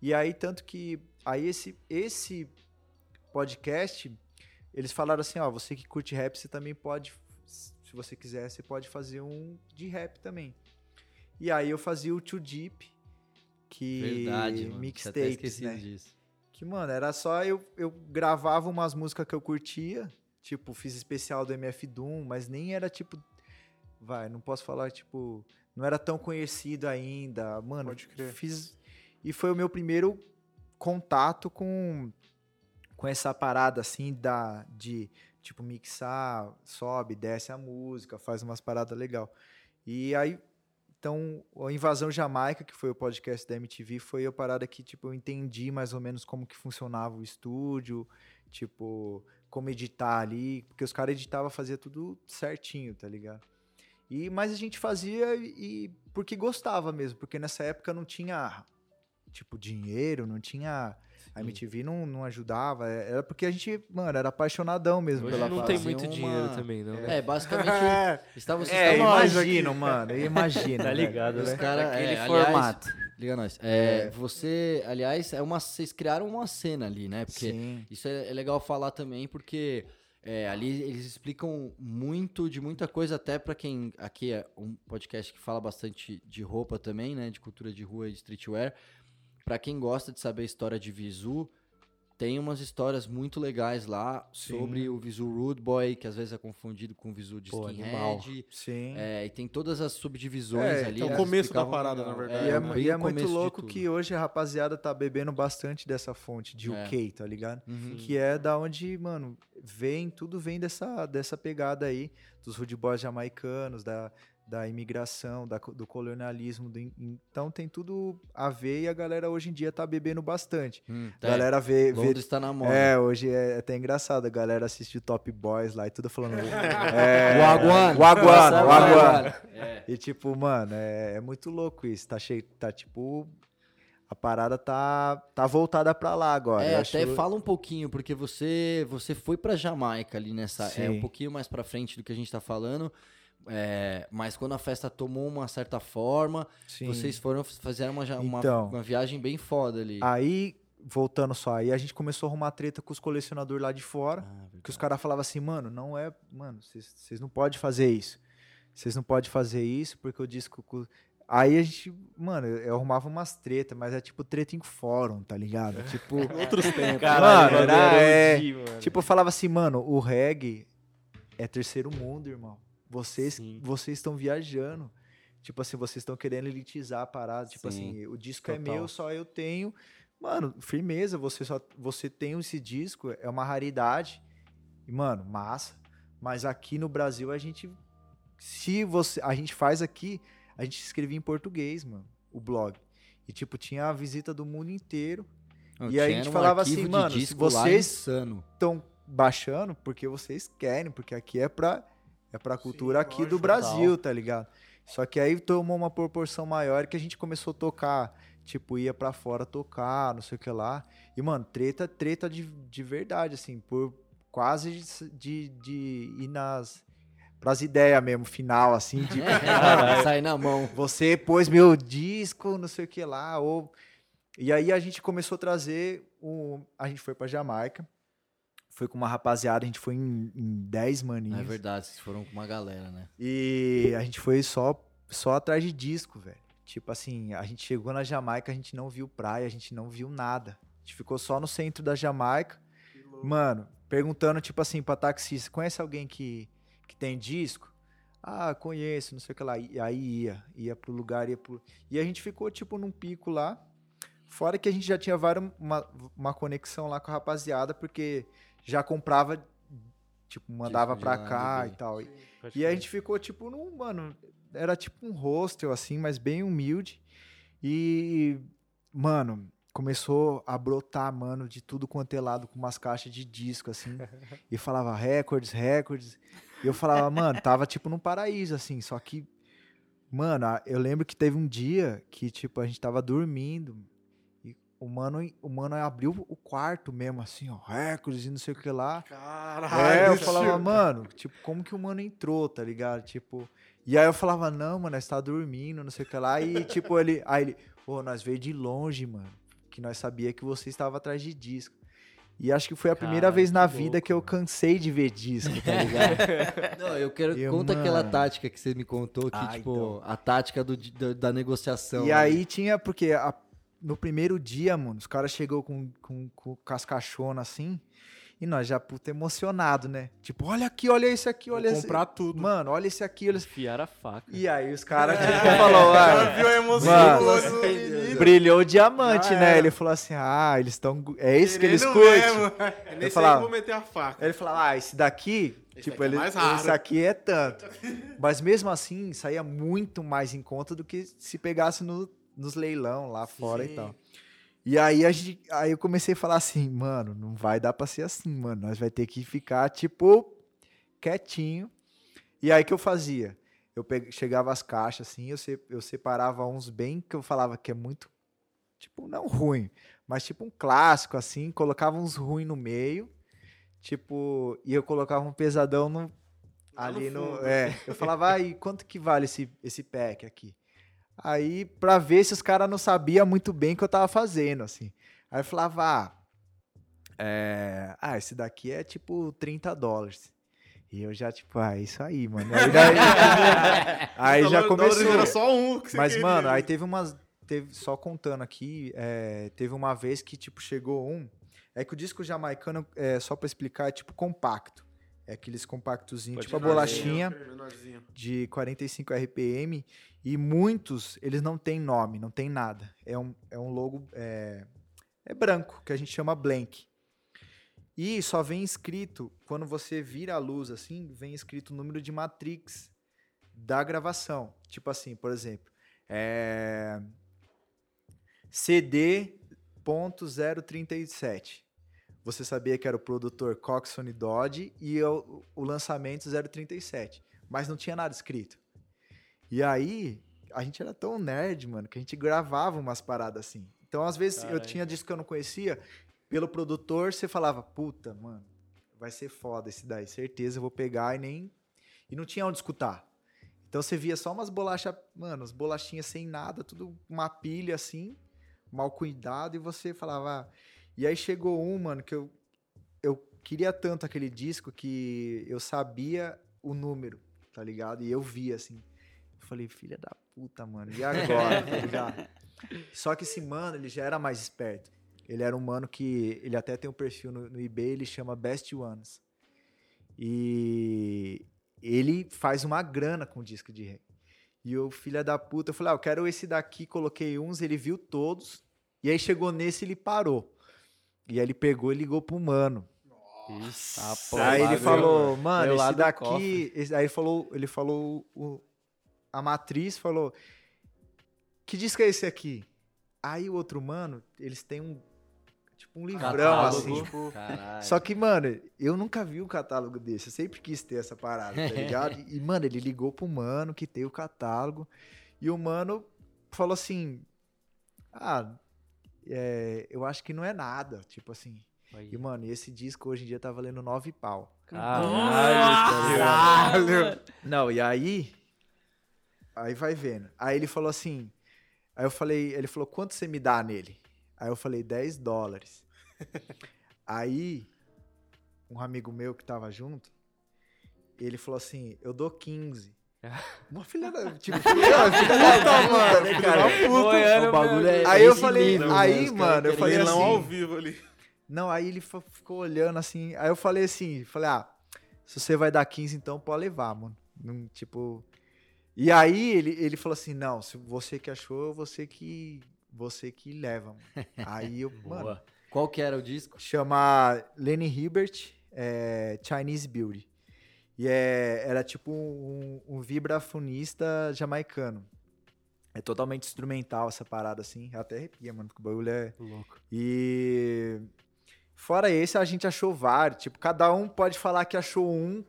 Speaker 5: E aí, tanto que. Aí esse, esse podcast eles falaram assim, ó, você que curte rap, você também pode, se você quiser, você pode fazer um de rap também. E aí eu fazia o Too Deep, que mixtapes, né?
Speaker 2: disso.
Speaker 5: Que, mano, era só eu, eu gravava umas músicas que eu curtia, tipo, fiz especial do MF Doom, mas nem era tipo, vai, não posso falar, tipo, não era tão conhecido ainda, mano,
Speaker 1: Pode crer.
Speaker 5: fiz e foi o meu primeiro contato com com essa parada assim da de tipo mixar, sobe, desce a música, faz umas paradas legal. E aí então, a Invasão Jamaica, que foi o podcast da MTV, foi a parada que tipo eu entendi mais ou menos como que funcionava o estúdio, tipo, como editar ali, porque os caras editavam, fazia tudo certinho, tá ligado? E mas a gente fazia e porque gostava mesmo, porque nessa época não tinha tipo dinheiro, não tinha a MTV não, não ajudava, é- era porque a gente, mano, era apaixonadão mesmo
Speaker 4: Hoje
Speaker 5: pela
Speaker 4: não
Speaker 5: parada.
Speaker 4: tem muito
Speaker 2: uma-
Speaker 4: dinheiro também, não, né?
Speaker 2: É, basicamente,
Speaker 5: É,
Speaker 2: estavam-
Speaker 1: nós
Speaker 5: imagino, mano, imagino.
Speaker 4: Tá
Speaker 5: velho.
Speaker 4: ligado,
Speaker 2: Os
Speaker 4: né?
Speaker 2: caras,
Speaker 5: Daquele
Speaker 2: é, aliás,
Speaker 5: formato.
Speaker 2: liga nós. É, Você, aliás, é uma, vocês criaram uma cena ali, né? Porque
Speaker 5: Sim.
Speaker 2: isso é, é legal falar também, porque é, ali eles explicam muito de muita coisa, até pra quem aqui é um podcast que fala bastante de roupa também, né? De cultura de rua e de streetwear. Pra quem gosta de saber a história de Visu, tem umas histórias muito legais lá sobre o Visu Rude Boy, que às vezes é confundido com o Visu de
Speaker 4: Pô.
Speaker 2: Skinhead.
Speaker 5: Sim.
Speaker 2: É, e tem todas as subdivisões
Speaker 5: É,
Speaker 2: ali.
Speaker 5: então,
Speaker 1: o
Speaker 2: eles
Speaker 1: começo da parada,
Speaker 2: legal.
Speaker 1: na verdade,
Speaker 5: é,
Speaker 1: né?
Speaker 5: e é
Speaker 2: o
Speaker 5: muito louco que hoje a rapaziada tá bebendo bastante dessa fonte de
Speaker 2: É.
Speaker 5: UK, tá ligado?
Speaker 2: Uhum.
Speaker 5: Que é da onde, mano, vem, tudo vem dessa, dessa pegada aí, dos rude boys jamaicanos, da, da imigração, da do colonialismo. do então tem tudo a ver e a galera hoje em dia tá bebendo bastante.
Speaker 2: Hum,
Speaker 5: A galera vê, vê
Speaker 2: Londres tá na moda.
Speaker 5: É, hoje é até engraçado. A galera assiste o Top Boys lá e tudo falando. é,
Speaker 2: Wagwan.
Speaker 5: Wagwan,
Speaker 2: Sabe,
Speaker 5: Wagwan.
Speaker 2: É.
Speaker 5: E tipo, mano, é, é muito louco isso. Tá cheio, tá tipo. A parada tá, tá voltada pra lá agora.
Speaker 2: É,
Speaker 5: Eu
Speaker 2: até
Speaker 5: acho-
Speaker 2: fala um pouquinho, porque você você foi pra Jamaica ali nessa. É um
Speaker 5: Sim.
Speaker 2: pouquinho mais pra frente do que a gente tá falando. É, mas quando a festa tomou uma certa forma,
Speaker 5: Sim.
Speaker 2: vocês foram fizeram uma, uma,
Speaker 5: Então.
Speaker 2: uma viagem bem foda ali.
Speaker 5: Aí, voltando só, aí a gente começou a arrumar treta com os colecionadores lá de fora.
Speaker 2: Ah,
Speaker 5: Que os caras falavam assim, mano, não é. Mano, vocês não podem fazer isso. Vocês não podem fazer isso porque o disco. Aí a gente, mano, eu arrumava umas tretas, mas é tipo treta em fórum, tá ligado? Tipo,
Speaker 1: Outros tempos.
Speaker 4: Caralho,
Speaker 5: Mano, era- é,
Speaker 4: OG, mano.
Speaker 5: tipo, eu falava assim, mano, o reggae é terceiro mundo, irmão. Vocês
Speaker 4: Sim.
Speaker 5: vocês estão viajando. Tipo assim, vocês estão querendo elitizar a parada. Tipo
Speaker 2: Sim,
Speaker 5: assim, o disco é
Speaker 4: total.
Speaker 5: meu, só eu tenho. Mano, firmeza, você só você tem esse disco, é uma raridade. E, mano, massa. Mas aqui no Brasil a gente se você a gente faz aqui, a gente escrevia em português, mano, o blog. E tipo, tinha a visita do mundo inteiro.
Speaker 2: Não,
Speaker 5: e aí a gente
Speaker 2: um
Speaker 5: falava assim, mano, se vocês-. Estão baixando porque vocês querem, porque aqui é pra é pra cultura aqui do
Speaker 1: lógico,
Speaker 5: Brasil, tá ligado? Só que aí tomou uma proporção maior que a gente começou a tocar, tipo, ia pra fora tocar, não sei o que lá. E, mano, treta, treta de, de verdade, assim, por quase de, de ir nas. pras ideias mesmo, final, assim, de.
Speaker 2: Sai na mão.
Speaker 5: Você pôs meu disco, não sei o que lá, ou... E aí a gente começou a trazer, o... a gente foi pra Jamaica, foi com uma rapaziada, a gente foi em, em 10 maninhos.
Speaker 2: É verdade, vocês foram com uma galera, né?
Speaker 5: E a gente foi só, só atrás de disco, velho. Tipo assim, a gente chegou na Jamaica, a gente não viu praia, a gente não viu nada. A gente ficou só no centro da Jamaica. Mano, perguntando, tipo assim, pra taxista, conhece alguém que, que tem disco? Ah, conheço, não sei o que lá. E aí ia, ia pro lugar, ia pro. E a gente ficou, tipo, num pico lá. Fora que a gente já tinha várias, uma, uma conexão lá com a rapaziada, porque já comprava, tipo, mandava
Speaker 2: de
Speaker 5: pra cá
Speaker 2: do
Speaker 5: e tal. E,
Speaker 4: Pode
Speaker 5: e a gente ficou, tipo, num, mano, era tipo um hostel, assim, mas bem humilde. E, mano, começou a brotar, mano, de tudo quanto é lado, com umas caixas de disco, assim. e falava recordes, recordes. E eu falava, mano, tava tipo num paraíso, assim, só que, mano, eu lembro que teve um dia que, tipo, a gente tava dormindo. E o mano, o mano abriu o quarto mesmo, assim, ó, recordes e não sei o que lá.
Speaker 3: Caralho.
Speaker 5: É, eu falava, mano, tipo, como que o mano entrou, tá ligado? Tipo. E aí eu falava, não, mano, nós tá dormindo, não sei o que lá. E tipo, ele. Aí ele, pô, nós veio de longe, mano. Que nós sabia que você estava atrás de disco. E acho que foi a primeira
Speaker 4: Caralho,
Speaker 5: vez na
Speaker 4: que
Speaker 5: vida
Speaker 4: louco,
Speaker 5: que eu cansei de ver disco, tá ligado?
Speaker 2: Não, eu quero.
Speaker 5: Eu,
Speaker 2: conta aquela
Speaker 5: mano.
Speaker 2: tática que você me contou, que,
Speaker 5: Ah,
Speaker 2: tipo,
Speaker 5: então.
Speaker 2: a tática do, da, da negociação.
Speaker 5: E
Speaker 2: né?
Speaker 5: aí tinha, porque a- no primeiro dia, mano, os caras chegou com, com, com, com as caixonas assim. E nós já, puta, emocionado, né? Tipo, olha aqui, olha esse aqui,
Speaker 3: Vou
Speaker 5: olha esse.
Speaker 3: comprar tudo.
Speaker 5: Mano, olha esse aqui, olha esse.
Speaker 4: Enfiar a faca.
Speaker 5: E aí os caras tipo, falou,
Speaker 3: Já
Speaker 5: ah,
Speaker 3: viu a emoção
Speaker 5: Mano, brilhou o diamante,
Speaker 3: Já
Speaker 5: né?
Speaker 3: era.
Speaker 5: Ele falou assim, ah, eles estão... É isso que eles curtem.
Speaker 3: É nesse aí
Speaker 5: falava-
Speaker 3: eu vou meter a faca.
Speaker 5: Aí ele falava, ah, esse daqui,
Speaker 3: Esse
Speaker 5: tipo,
Speaker 3: é
Speaker 5: ele,
Speaker 3: mais raro.
Speaker 5: esse aqui é tanto. Mas mesmo assim, saía muito mais em conta do que se pegasse no, nos leilão lá fora e
Speaker 3: Sim.
Speaker 5: tal. E aí, a gente, aí eu comecei a falar assim, mano, não vai dar pra ser assim, mano. Nós vai ter que ficar, tipo, quietinho. E aí que eu fazia? Eu chegava as caixas assim, eu, se- eu separava uns bem que eu falava que é muito, tipo, não ruim, mas tipo um clássico assim, colocava uns ruins no meio, tipo, e eu colocava um pesadão no,
Speaker 3: no
Speaker 5: ali no,
Speaker 3: fundo.
Speaker 5: é, eu falava, aí, quanto que vale esse, esse pack aqui? Aí, pra ver se os caras não sabiam muito bem o que eu tava fazendo, assim. Aí eu falava, ah, é, ah, esse daqui é tipo 30 dólares. E eu já, tipo, ah, é isso aí, mano. Aí, daí- aí já começou.
Speaker 3: Era só um que você
Speaker 5: Mas,
Speaker 3: queria.
Speaker 5: mano, aí teve umas. Teve, só contando aqui, é, teve uma vez que, tipo, chegou um. É que o disco jamaicano, é, só pra explicar, é tipo compacto. É aqueles compactozinhos, tipo a bolachinha
Speaker 3: Menorzinho.
Speaker 5: de 45 RPM. E muitos, eles não têm nome, não tem nada. É um, é um logo. É, é branco, que a gente chama blank. E só vem escrito, quando você vira a luz assim, vem escrito o número de matrix da gravação. Tipo assim, por exemplo, é... CD.037. Você sabia que era o produtor Coxon e Dodge e o, o lançamento 037. Mas não tinha nada escrito. E aí, a gente era tão nerd, mano, que a gente gravava umas paradas assim. Então, às vezes, eu
Speaker 4: Caralho.
Speaker 5: tinha disco que eu não conhecia, pelo produtor, você falava, puta, mano, vai ser foda esse daí, certeza, eu vou pegar e nem. E não tinha onde escutar. Então você via só umas bolachas, mano, as bolachinhas sem nada, tudo uma pilha assim, mal cuidado, e você falava. ah. E aí chegou um, mano, que eu, eu queria tanto aquele disco que eu sabia o número, tá ligado? E eu via assim. Eu falei, filha da puta, mano, e agora, ligado? Só que esse mano, ele já era mais esperto. Ele era um mano que. Ele até tem um perfil no, no eBay, ele chama Best Ones. E ele faz uma grana com disco de reggae. E o filho da puta, eu falei, ah, eu quero esse daqui, coloquei uns, ele viu todos. E aí chegou nesse ele parou. E aí ele pegou e ligou pro mano.
Speaker 4: Isso.
Speaker 2: Pô,
Speaker 5: aí ele falou, mano, esse daqui. esse- aí ele falou, ele falou o- a matriz falou: Que disco é esse aqui? Aí o outro mano, eles têm um. Tipo um livrão,
Speaker 2: Catálogo.
Speaker 5: assim, tipo. Só que, mano, eu nunca vi um catálogo desse. Eu sempre quis ter essa parada, tá ligado? E, mano, ele ligou pro mano que tem o catálogo. E o mano falou assim: Ah, é, eu acho que não é nada. Tipo assim.
Speaker 4: Aí.
Speaker 5: E, mano, esse disco hoje em dia tá valendo nove pau.
Speaker 4: Caralho,
Speaker 3: Caralho!
Speaker 5: Não, e aí. Aí vai vendo. Aí ele falou assim. Aí eu falei, ele falou, quanto você me dá nele? Aí eu falei, 10 dólares. aí, um amigo meu que tava junto, ele falou assim, eu dou 15. Uma filha da. Tipo, filha, filha da puta, né, cara?
Speaker 4: Boiano,
Speaker 2: O bagulho é
Speaker 5: Aí eu falei, aí,
Speaker 2: caras
Speaker 5: mano, eu falei
Speaker 3: Leilão
Speaker 5: assim-
Speaker 3: ao vivo ali.
Speaker 5: Não, aí ele ficou olhando assim. Aí eu falei assim, falei, ah, se você vai dar 15, então pode levar, mano. Não, tipo. E aí ele, ele falou assim: não, se você que achou, você que. Você que leva, mano. Aí eu, mano.
Speaker 2: Qual que era o disco?
Speaker 5: chama Lenny Hibbert é, Chinese Beauty. E é, era tipo um, um vibrafonista jamaicano. É totalmente instrumental essa parada, assim. Até arrepia, mano, porque o bagulho é...
Speaker 4: Louco.
Speaker 5: E fora esse, a gente achou vários. Tipo, cada um pode falar que achou um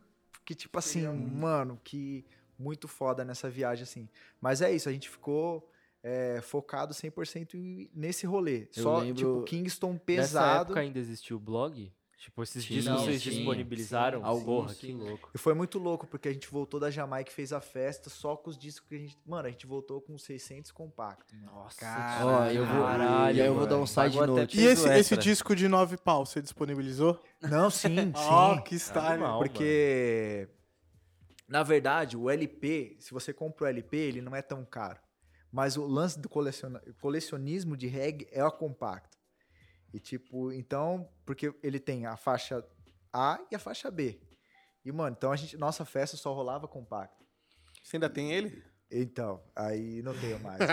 Speaker 5: que, tipo assim, mano, que muito foda nessa viagem, assim. Mas é isso, a gente ficou é, focado 100% em- nesse rolê.
Speaker 2: Eu
Speaker 5: Só, tipo, Kingston
Speaker 4: Nessa
Speaker 5: pesado.
Speaker 4: época ainda existia o blog? Tipo, esses
Speaker 2: Tinha,
Speaker 4: discos vocês
Speaker 2: sim,
Speaker 4: disponibilizaram?
Speaker 2: sim. Alguns,
Speaker 4: Porra,
Speaker 2: sim.
Speaker 4: que louco.
Speaker 5: E foi muito louco, porque a gente voltou da Jamaica e fez a festa só com os discos que a gente. Mano, a gente voltou com 600 compactos. Mano.
Speaker 4: Nossa,
Speaker 2: Ó, eu vou,
Speaker 4: Caralho,
Speaker 2: e aí eu vou dar um
Speaker 4: mano.
Speaker 2: side note.
Speaker 1: E esse, esse disco de nove pau, você disponibilizou?
Speaker 5: Não, sim, sim.
Speaker 1: Ó, que style.
Speaker 4: Animal.
Speaker 5: porque. Na verdade, o LP, se você compra o LP, ele não é tão caro. Mas o lance do coleciona- colecionismo de reggae é o compacto. E tipo, então, porque ele tem a faixa A e a faixa B. E, mano, então a gente, nossa festa só rolava compacto.
Speaker 3: Você ainda tem ele?
Speaker 5: Então, aí não tenho mais.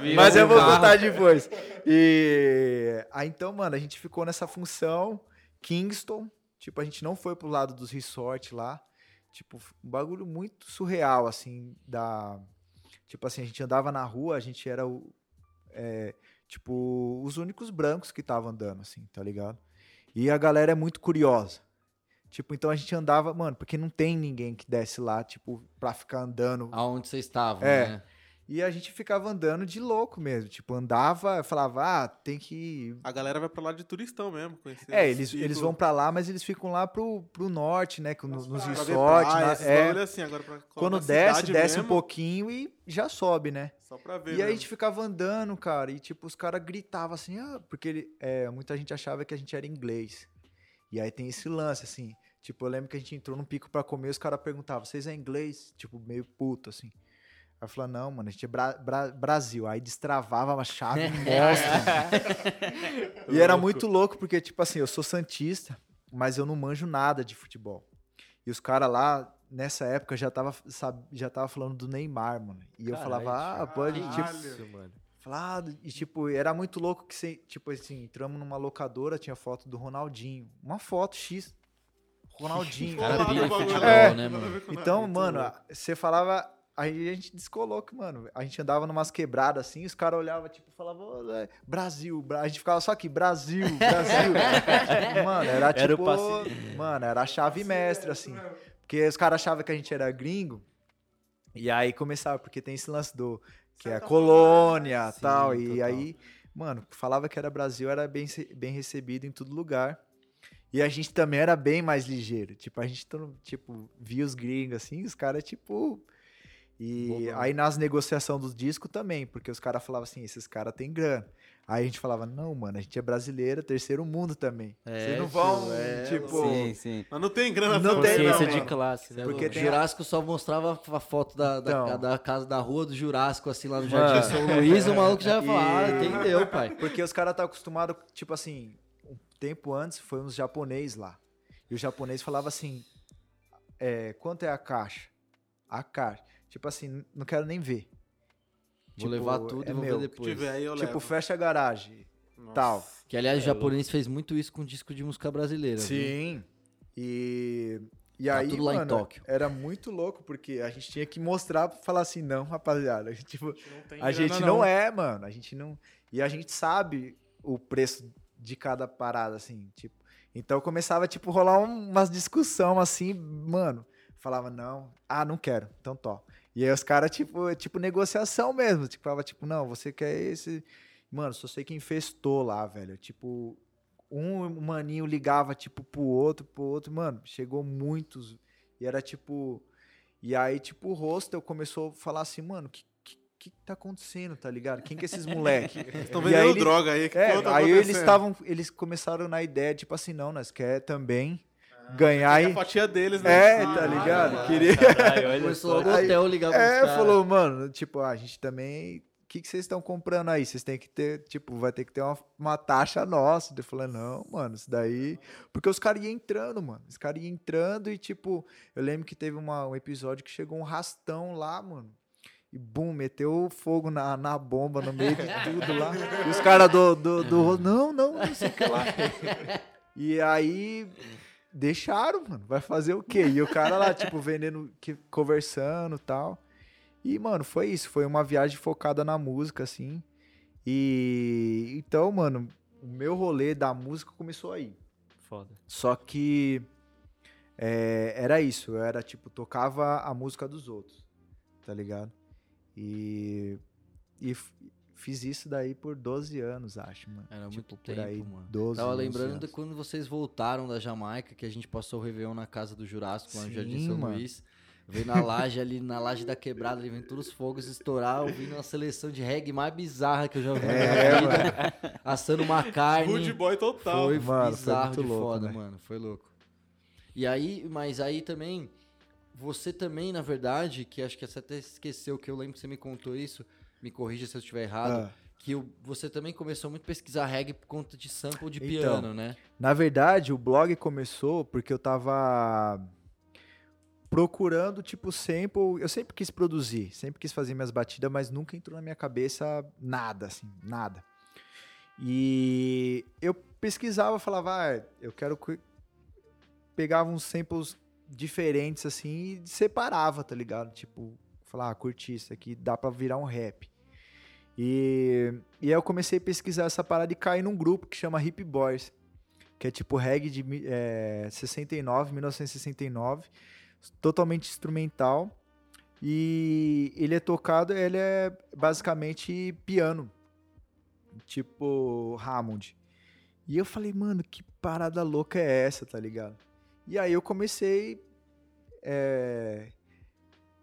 Speaker 4: Virou
Speaker 5: Mas eu vou contar depois. E aí então, mano, a gente ficou nessa função Kingston, tipo, a gente não foi pro lado dos resorts lá. Tipo, um bagulho muito surreal assim da tipo assim, a gente andava na rua, a gente era o é, tipo os únicos brancos que estavam andando assim, tá ligado? E a galera é muito curiosa. Tipo, então a gente andava, mano, porque não tem ninguém que desce lá, tipo, pra ficar andando
Speaker 2: Aonde vocês estavam,
Speaker 5: É.
Speaker 2: né?
Speaker 5: E a gente ficava andando de louco mesmo. Tipo, andava, falava, ah, tem que.
Speaker 3: A galera vai pra lá de turistão mesmo.
Speaker 5: É, eles,
Speaker 3: ciclos,
Speaker 5: eles vão pra lá, mas eles ficam lá pro, pro norte, né? com- Nos, resorts.
Speaker 3: praia,
Speaker 5: na- é,
Speaker 3: assim, agora pra
Speaker 5: quando desce, desce um
Speaker 3: mesmo,
Speaker 5: pouquinho e já sobe, né?
Speaker 3: Só pra ver.
Speaker 5: E aí a
Speaker 3: mesmo.
Speaker 5: gente ficava andando, cara, e tipo, os caras gritavam assim, ah, porque ele, é, muita gente achava que a gente era inglês. E aí tem esse lance, assim. Tipo, eu lembro que a gente entrou num pico pra comer, os caras perguntavam, vocês é inglês? Tipo, meio puto, assim. Aí eu falava, não, mano, a gente é Bra- Bra- Brasil. Aí destravava uma chave monstra. e era muito louco, porque, tipo assim, eu sou santista, mas eu não manjo nada de futebol. E os caras lá, nessa época, já tava, sabe, já tava falando do Neymar, mano. E eu
Speaker 4: Caralho,
Speaker 5: falava, ah, pode, tipo,
Speaker 3: Caralho.
Speaker 4: Isso, mano.
Speaker 5: Falado, e tipo, era muito louco que, cê, tipo assim, entramos numa locadora, tinha foto do Ronaldinho. Uma foto X. Ronaldinho.
Speaker 2: Cara
Speaker 3: bagulho,
Speaker 2: futebol,
Speaker 5: É.
Speaker 2: né,
Speaker 3: a
Speaker 2: mano?
Speaker 5: Então, mano, você falava. Aí a gente descolou que, mano, a gente andava numas quebradas assim, os caras olhavam, tipo, falavam, "Ô, é, Brasil, Bra-" a gente ficava só aqui, Brasil, Brasil. mano, era tipo.
Speaker 4: Era o passe-
Speaker 5: Mano, era a chave mestre, assim. Porque os caras achavam que a gente era gringo. E aí começava, porque tem esse lance do. Que é colônia
Speaker 2: Sim,
Speaker 5: tal. E
Speaker 2: total.
Speaker 5: aí, mano, falava que era Brasil, era bem, bem recebido em todo lugar. E a gente também era bem mais ligeiro. Tipo, a gente, tipo, via os gringos assim, os caras, tipo. E aí nas negociações dos discos também, porque os caras falavam assim, esses caras têm grana. Aí a gente falava, não, mano, a gente é brasileiro, terceiro mundo também.
Speaker 2: É,
Speaker 5: Vocês não vão,
Speaker 2: é,
Speaker 5: tipo...
Speaker 6: Sim, sim.
Speaker 3: Mas não tem grana
Speaker 5: Não
Speaker 3: pra
Speaker 5: tem, não,
Speaker 4: de
Speaker 5: mano.
Speaker 4: classe, né?
Speaker 5: Porque
Speaker 2: o
Speaker 5: tem
Speaker 2: Jurássico só mostrava a foto da, da,
Speaker 5: Então.
Speaker 2: da casa da rua do Jurássico, assim, lá no
Speaker 5: Mano.
Speaker 2: Jardim São Luís, o maluco já ia falar, ah,
Speaker 5: E-
Speaker 2: entendeu, pai.
Speaker 5: Porque os caras estão acostumados, tipo assim, um tempo antes foi uns japonês lá. E o japonês falava assim: é, quanto é a caixa? A caixa. Tipo assim, não quero nem ver.
Speaker 2: Vou
Speaker 5: Tipo,
Speaker 2: levar tudo
Speaker 5: é
Speaker 2: e vou
Speaker 5: meu.
Speaker 2: ver
Speaker 3: Se
Speaker 2: depois.
Speaker 3: tiver aí, eu
Speaker 5: tipo,
Speaker 3: levo.
Speaker 5: fecha a garagem.
Speaker 3: Nossa.
Speaker 5: Tal.
Speaker 2: Que, aliás, o
Speaker 4: É
Speaker 2: japonês fez muito isso com disco de música brasileira. viu?
Speaker 5: Sim. E, e
Speaker 2: Tá
Speaker 5: aí,
Speaker 2: tudo lá em
Speaker 5: mano,
Speaker 2: Tóquio.
Speaker 5: era muito louco, porque a gente tinha que mostrar pra falar assim, não, rapaziada. Tipo,
Speaker 3: Não tem
Speaker 5: A
Speaker 3: grana,
Speaker 5: gente não. é, mano. A gente não. E a gente sabe o preço de cada parada, assim, tipo. Então começava, tipo, rolar um- umas discussão assim, mano. Falava, não, ah, não quero, então tó. E aí os caras, tipo, tipo negociação mesmo. Tipo, falava, tipo, não, você quer esse. Mano, só sei quem festou lá, velho. Tipo, um maninho ligava, tipo, pro outro, pro outro. Mano, chegou muitos. E era tipo. E aí, tipo, o hostel começou a falar assim, mano, que, que, que tá acontecendo, tá ligado? Quem que é esses moleque?
Speaker 3: Estão vendendo
Speaker 5: aí
Speaker 3: droga aí. Que
Speaker 5: É,
Speaker 3: tá
Speaker 5: aí eles estavam, eles começaram na ideia, tipo assim, não, nós quer também ganhar
Speaker 3: É
Speaker 5: e...
Speaker 3: a fatia deles, né?
Speaker 5: É, tá ligado?
Speaker 3: mano.
Speaker 5: Queria...
Speaker 4: Caralho,
Speaker 2: Começou logo o hotel ligar
Speaker 5: É, falou, mano, tipo, ah, a gente também que, que vocês estão comprando aí? Vocês têm que ter, tipo, vai ter que ter uma, uma taxa nossa. Eu falei, não, mano, isso daí. Porque os caras iam entrando, mano. Os caras iam entrando e, tipo, eu lembro que teve uma, um episódio que chegou um rastão lá, mano. E bum, meteu fogo na, na bomba no meio de tudo lá. E os caras do, do, do. Não, não, não sei o que lá. E aí. Deixaram, mano. Vai fazer o quê? E o cara lá, tipo, vendendo, que- conversando e tal. E, mano, foi isso. Foi uma viagem focada na música, assim. E. Então, mano, o meu rolê da música começou aí.
Speaker 4: Foda.
Speaker 5: Só que. é, era isso. Eu era, tipo, tocava a música dos outros. Tá ligado? E. E fiz isso daí por 12 anos, acho, mano.
Speaker 2: Era
Speaker 5: Tipo,
Speaker 2: muito
Speaker 5: por
Speaker 2: tempo,
Speaker 5: aí,
Speaker 2: mano.
Speaker 5: 12,
Speaker 2: Tava
Speaker 5: 11
Speaker 2: lembrando de
Speaker 5: anos.
Speaker 2: quando vocês voltaram da Jamaica, que a gente passou o Réveillon na casa do Jurássico, lá no
Speaker 5: Sim,
Speaker 2: Jardim São
Speaker 5: mano.
Speaker 2: Luís. Veio na laje ali, na laje da quebrada, ali vendo todos os fogos estourar, ouvindo uma seleção de reggae mais bizarra que eu já vi na
Speaker 5: É,
Speaker 2: vida. Assando uma carne.
Speaker 3: Good boy total.
Speaker 2: Foi
Speaker 5: Mano, foi
Speaker 2: bizarro
Speaker 5: muito
Speaker 2: de
Speaker 5: louco,
Speaker 2: foda,
Speaker 5: né?
Speaker 2: mano. Foi louco. E aí, mas aí também, você também, na verdade, que acho que você até esqueceu, que eu lembro que você me contou isso, me corrija se eu estiver errado,
Speaker 5: Ah.
Speaker 2: que você também começou muito a pesquisar reggae por conta de sample de
Speaker 5: Então,
Speaker 2: piano, né?
Speaker 5: Na verdade, o blog começou porque eu tava procurando, tipo, sample. Eu sempre quis produzir, sempre quis fazer minhas batidas, mas nunca entrou na minha cabeça nada, assim, nada. E eu pesquisava, falava, ah, eu quero. que- Pegava uns samples diferentes, assim, e separava, tá ligado? Tipo, falar, ah, curti isso aqui, dá pra virar um rap. E, e aí eu comecei a pesquisar essa parada e caí num grupo que chama Hip Boys que é tipo reggae de é, 69, 1969, totalmente instrumental. E ele é tocado, ele é basicamente piano, tipo Hammond. E eu falei, mano, que parada louca é essa, tá ligado? E aí eu comecei é,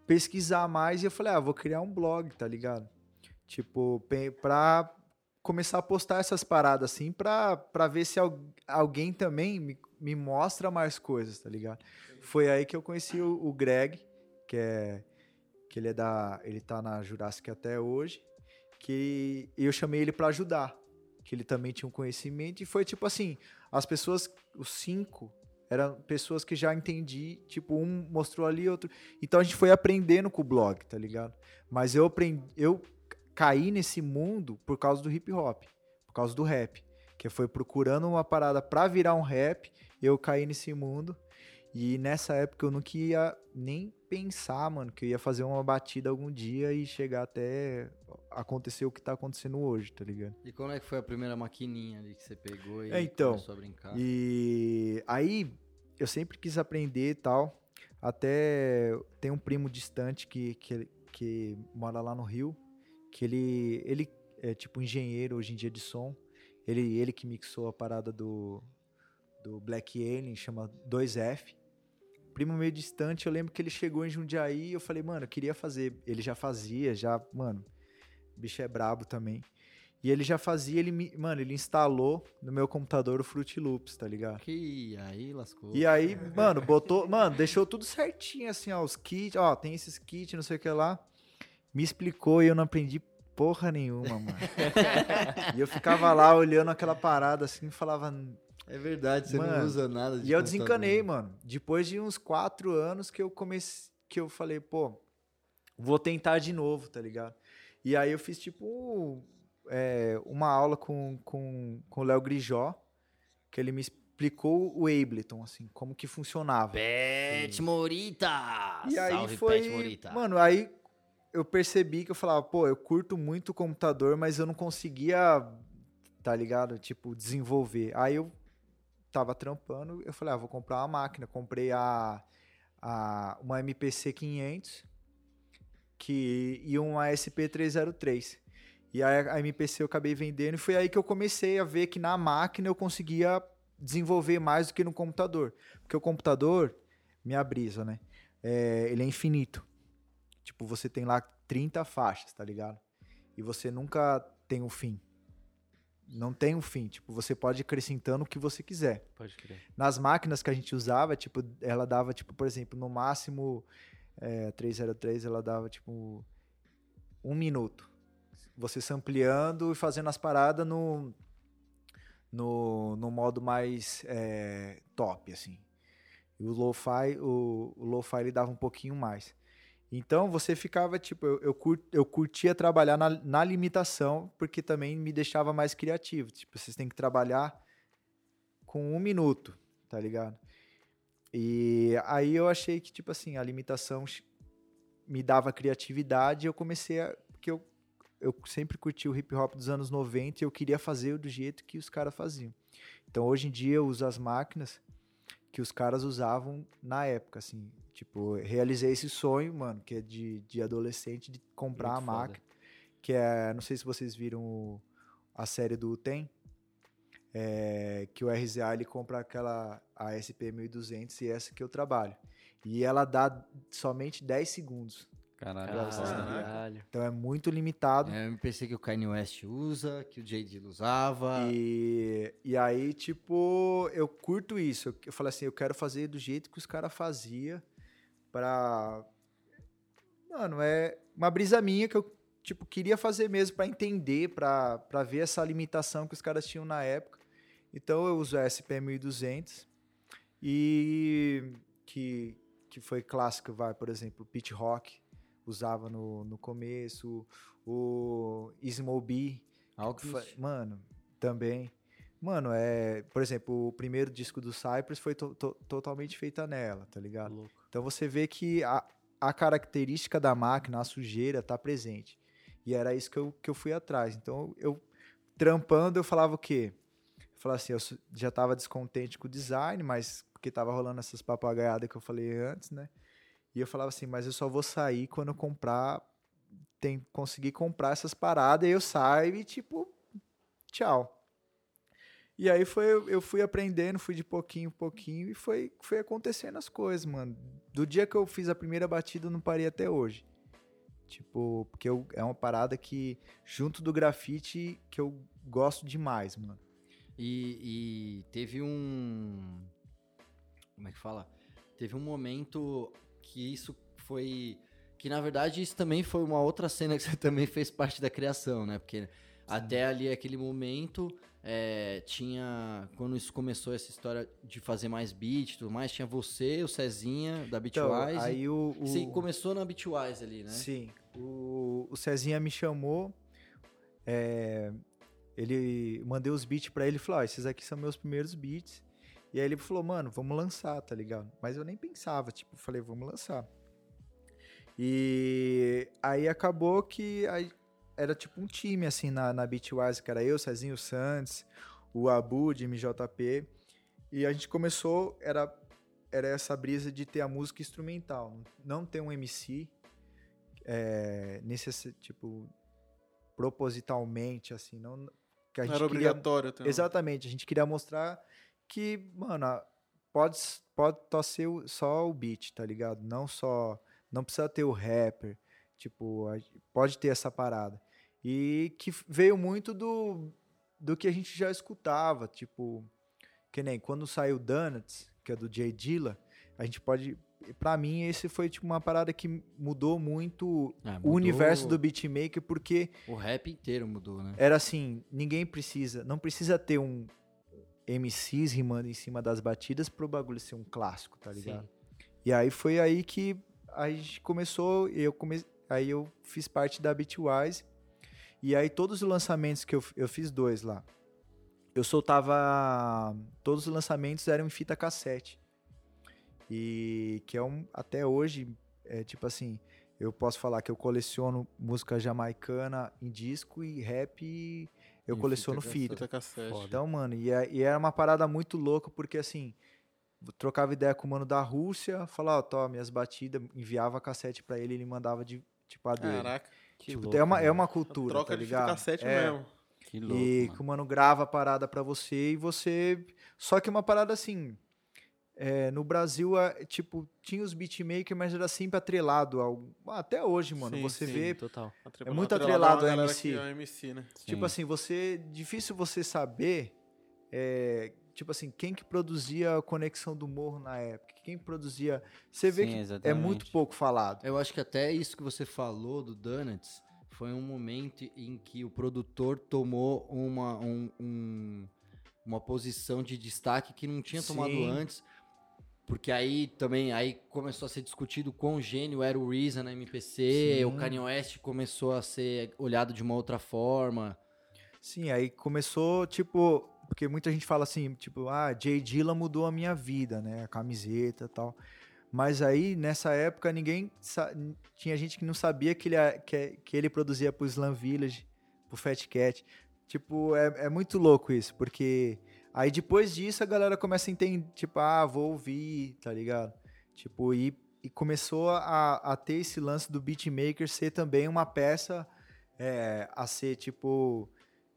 Speaker 5: pesquisar mais e eu falei, ah, vou criar um blog, tá ligado? Tipo, pra começar a postar essas paradas assim pra, pra ver se al- alguém também me, me mostra mais coisas, tá ligado? Foi aí que eu conheci o, o Greg, que é que ele é da, ele tá na Jurassic até hoje, que eu chamei ele pra ajudar, que ele também tinha um conhecimento e foi tipo assim, as pessoas, os cinco eram pessoas que já entendi, tipo um mostrou ali, outro, então a gente foi aprendendo com o blog, tá ligado? Mas eu aprendi, eu caí nesse mundo por causa do hip hop, por causa do rap, que foi procurando uma parada pra virar um rap, eu caí nesse mundo. E nessa época eu não ia nem pensar, mano, que eu ia fazer uma batida algum dia e chegar até acontecer o que tá acontecendo hoje, tá ligado?
Speaker 2: E quando é que foi a primeira maquininha ali que você pegou e
Speaker 5: É, então,
Speaker 2: começou a brincar?
Speaker 5: E aí eu sempre quis aprender e tal. Até tem um primo distante que, que, que mora lá no Rio, que ele, ele é tipo engenheiro hoje em dia de som. Ele, ele que mixou a parada do, do Black Alien, chama 2F. Primo meio distante, eu lembro que ele chegou em Jundiaí e eu falei, mano, eu queria fazer. Ele já fazia, já, mano, o bicho é brabo também. E ele já fazia, ele, me- mano, ele instalou no meu computador o Fruit Loops, tá ligado?
Speaker 2: Que aí lascou.
Speaker 5: E aí, mano, botou, mano, deixou tudo certinho, assim, ó, os kits, ó, tem esses kits, não sei o que lá. Me explicou e eu não aprendi porra nenhuma, mano. e eu ficava lá olhando aquela parada assim e falava.
Speaker 2: É verdade, você não
Speaker 5: Mano,
Speaker 2: usa nada de
Speaker 5: E eu desencanei, mano. Depois de uns quatro anos que eu comecei, que eu falei, pô, vou tentar de novo, tá ligado? E aí eu fiz tipo é, uma aula com, com, com o Léo Grijó, que ele me explicou o Ableton, assim, como que funcionava.
Speaker 2: Pet Morita!
Speaker 5: E aí
Speaker 2: Salve,
Speaker 5: foi.
Speaker 2: Pet Morita.
Speaker 5: Mano, aí eu percebi que eu falava, pô, eu curto muito o computador, mas eu não conseguia, tá ligado? Tipo, desenvolver. Aí eu tava trampando, eu falei, ah, vou comprar uma máquina. Comprei a, a uma MPC 500 que, e uma SP303. E aí a MPC eu acabei vendendo e foi aí que eu comecei a ver que na máquina eu conseguia desenvolver mais do que no computador. Porque o computador, minha brisa, né? É, ele é infinito. Tipo, você tem lá 30 faixas, tá ligado? E você nunca tem um fim. Não tem um fim. Tipo, você pode ir acrescentando o que você quiser.
Speaker 4: Pode crer.
Speaker 5: Nas máquinas que a gente usava, tipo, ela dava, tipo, por exemplo, no máximo é, 303, ela dava, tipo, um minuto. você sampleando e fazendo as paradas no, no, no modo mais é, top, assim. E o lo-fi, o, o lo-fi ele dava um pouquinho mais. Então você ficava, tipo, eu, eu, cur, eu curtia trabalhar na, na limitação, porque também me deixava mais criativo. Tipo, vocês têm que trabalhar com um minuto, tá ligado? E aí eu achei que, tipo assim, a limitação me dava criatividade e eu comecei a. Porque eu, eu sempre curti o hip hop dos anos 90 e eu queria fazer do jeito que os caras faziam. Então hoje em dia eu uso as máquinas que os caras usavam na época, assim. Tipo, realizei esse sonho, mano, que é de, de adolescente, de comprar
Speaker 2: Muito
Speaker 5: a
Speaker 2: foda.
Speaker 5: máquina. Que é, não sei se vocês viram o- a série do Tem, é, que o RZA ele compra aquela a SP1200 e essa que eu trabalho. E ela dá somente 10 segundos.
Speaker 2: Caralho.
Speaker 4: Caralho.
Speaker 5: Então é muito limitado.
Speaker 2: É o MPC que o Kanye West usa, que o J. Dilla usava.
Speaker 5: E, e aí, tipo, eu curto isso. Eu, eu falei assim, eu quero fazer do jeito que os caras faziam pra... Mano, é uma brisa minha que eu, tipo, queria fazer mesmo pra entender, pra, pra ver essa limitação que os caras tinham na época. Então eu uso a SP1200 e que, que foi clássico, vai, por exemplo, Pit Rock usava no, no começo, o Smoby,
Speaker 2: Alchemist.
Speaker 5: Fa- Mano, também. Mano, é. Por exemplo, o primeiro disco do Cypress foi to- to- totalmente feita nela, tá ligado?
Speaker 4: Louco.
Speaker 5: Então você vê que a, a característica da máquina, a sujeira, tá presente. E era isso que eu, que eu fui atrás. Então eu, trampando, eu falava o quê? Eu falava assim, eu já tava descontente com o design, mas porque tava rolando essas papagaiadas que eu falei antes, né? E eu falava assim, mas eu só vou sair quando eu comprar, tem, conseguir comprar essas paradas, e eu saio e tipo, tchau. E aí foi, eu fui aprendendo, fui de pouquinho em pouquinho e foi, foi acontecendo as coisas, mano. Do dia que eu fiz a primeira batida, eu não parei até hoje. Tipo, porque eu- é uma parada que, junto do grafite, que eu gosto demais, mano.
Speaker 2: E, e teve um. Como é que fala? Teve um momento que isso foi. Que na verdade isso também foi uma outra cena que você também fez parte da criação, né? Porque até ali aquele momento é, tinha. Quando isso começou essa história de fazer mais beat e tudo mais, tinha você, o Cezinha, da
Speaker 5: Então,
Speaker 2: Bitwise.
Speaker 5: aí o, o...
Speaker 2: Você começou na Bitwise ali, né?
Speaker 5: Sim. O, o Cezinha me chamou. é, ele mandei os beats pra ele e falou: esses aqui são meus primeiros beats. E aí ele falou, mano, vamos lançar, tá ligado? Mas eu nem pensava, tipo, falei, vamos lançar. E aí acabou que aí era tipo um time, assim, na, na Beatwise, que era eu, Cezinho Santos, o Abu, de MJP. E a gente começou, era, era essa brisa de ter a música instrumental, não ter um MC, é, nesse, tipo, propositalmente, assim, não... Que a gente
Speaker 3: era
Speaker 5: queria,
Speaker 3: obrigatório. Então.
Speaker 5: Exatamente, a gente queria mostrar que, mano, pode, pode só ser o- só o beat, tá ligado? Não só. Não precisa ter o rapper. Tipo, pode ter essa parada. E que veio muito do, do que a gente já escutava. Tipo, que nem quando saiu Donuts, que é do Jay Dilla, a gente pode. Pra mim, esse foi tipo uma parada que mudou muito o
Speaker 2: mudou-
Speaker 5: universo do beatmaker, porque
Speaker 2: O rap inteiro mudou, né?
Speaker 5: era assim, ninguém precisa, não precisa ter um MCs rimando em cima das batidas pro bagulho ser um clássico, tá ligado? E aí foi aí que a gente começou, eu come... aí eu fiz parte da Bitwise, e aí todos os lançamentos que eu, eu fiz dois lá, eu soltava, todos os lançamentos eram em fita cassete, e que é um, até hoje, é tipo assim, eu posso falar que eu coleciono música jamaicana em disco e rap eu
Speaker 2: Em
Speaker 5: coleciono
Speaker 2: fita
Speaker 5: fita. Então, mano, e, é- e era uma parada muito louca, porque assim, eu trocava ideia com o mano da Rússia, falava, ó, tô, minhas batidas, enviava cassete pra ele, ele mandava de, tipo, a dele.
Speaker 3: Caraca.
Speaker 4: Que
Speaker 5: Tipo,
Speaker 4: louco,
Speaker 5: é, uma, é uma cultura,
Speaker 3: troca
Speaker 5: tá
Speaker 3: de fita
Speaker 5: ligado?
Speaker 3: cassete
Speaker 5: É,
Speaker 3: mesmo.
Speaker 2: Que louco.
Speaker 5: e
Speaker 2: mano.
Speaker 5: que o mano grava a parada pra você e você. Só que uma parada assim. é, no Brasil, é, tipo, tinha os beatmakers, mas era sempre atrelado ao. Até hoje, mano.
Speaker 3: Sim,
Speaker 5: você
Speaker 3: sim.
Speaker 5: vê.
Speaker 4: Total.
Speaker 3: Atrelado-
Speaker 5: muito
Speaker 3: atrelado
Speaker 5: atrelado
Speaker 3: a
Speaker 5: ao MC.
Speaker 3: é MC, né?
Speaker 5: Tipo
Speaker 2: Sim.
Speaker 5: assim, você. Difícil você saber. é, tipo assim, quem que produzia a conexão do morro na época? Quem produzia. Você vê
Speaker 6: Sim,
Speaker 5: que é
Speaker 6: exatamente.
Speaker 5: muito pouco falado.
Speaker 2: Eu acho que até isso que você falou do Donuts foi um momento em que o produtor tomou uma, um- um- uma posição de destaque que não tinha tomado
Speaker 5: Sim.
Speaker 2: antes. Porque aí também aí começou a ser discutido quão gênio era o RZA na MPC,
Speaker 5: Sim.
Speaker 2: o Kanye West começou a ser olhado de uma outra forma.
Speaker 5: Sim, aí começou, tipo, porque muita gente fala assim, tipo, ah, Jay Dilla mudou a minha vida, né? A camiseta e tal. Mas aí, nessa época, ninguém. Tinha gente que não sabia que ele, que, que ele produzia pro Slam Village, pro Fat Cat. Tipo, é, é muito louco isso, porque aí depois disso a galera começa a entender, tipo, ah, vou ouvir, tá ligado? Tipo, e, e começou a, a ter esse lance do beatmaker ser também uma peça é, a ser, tipo,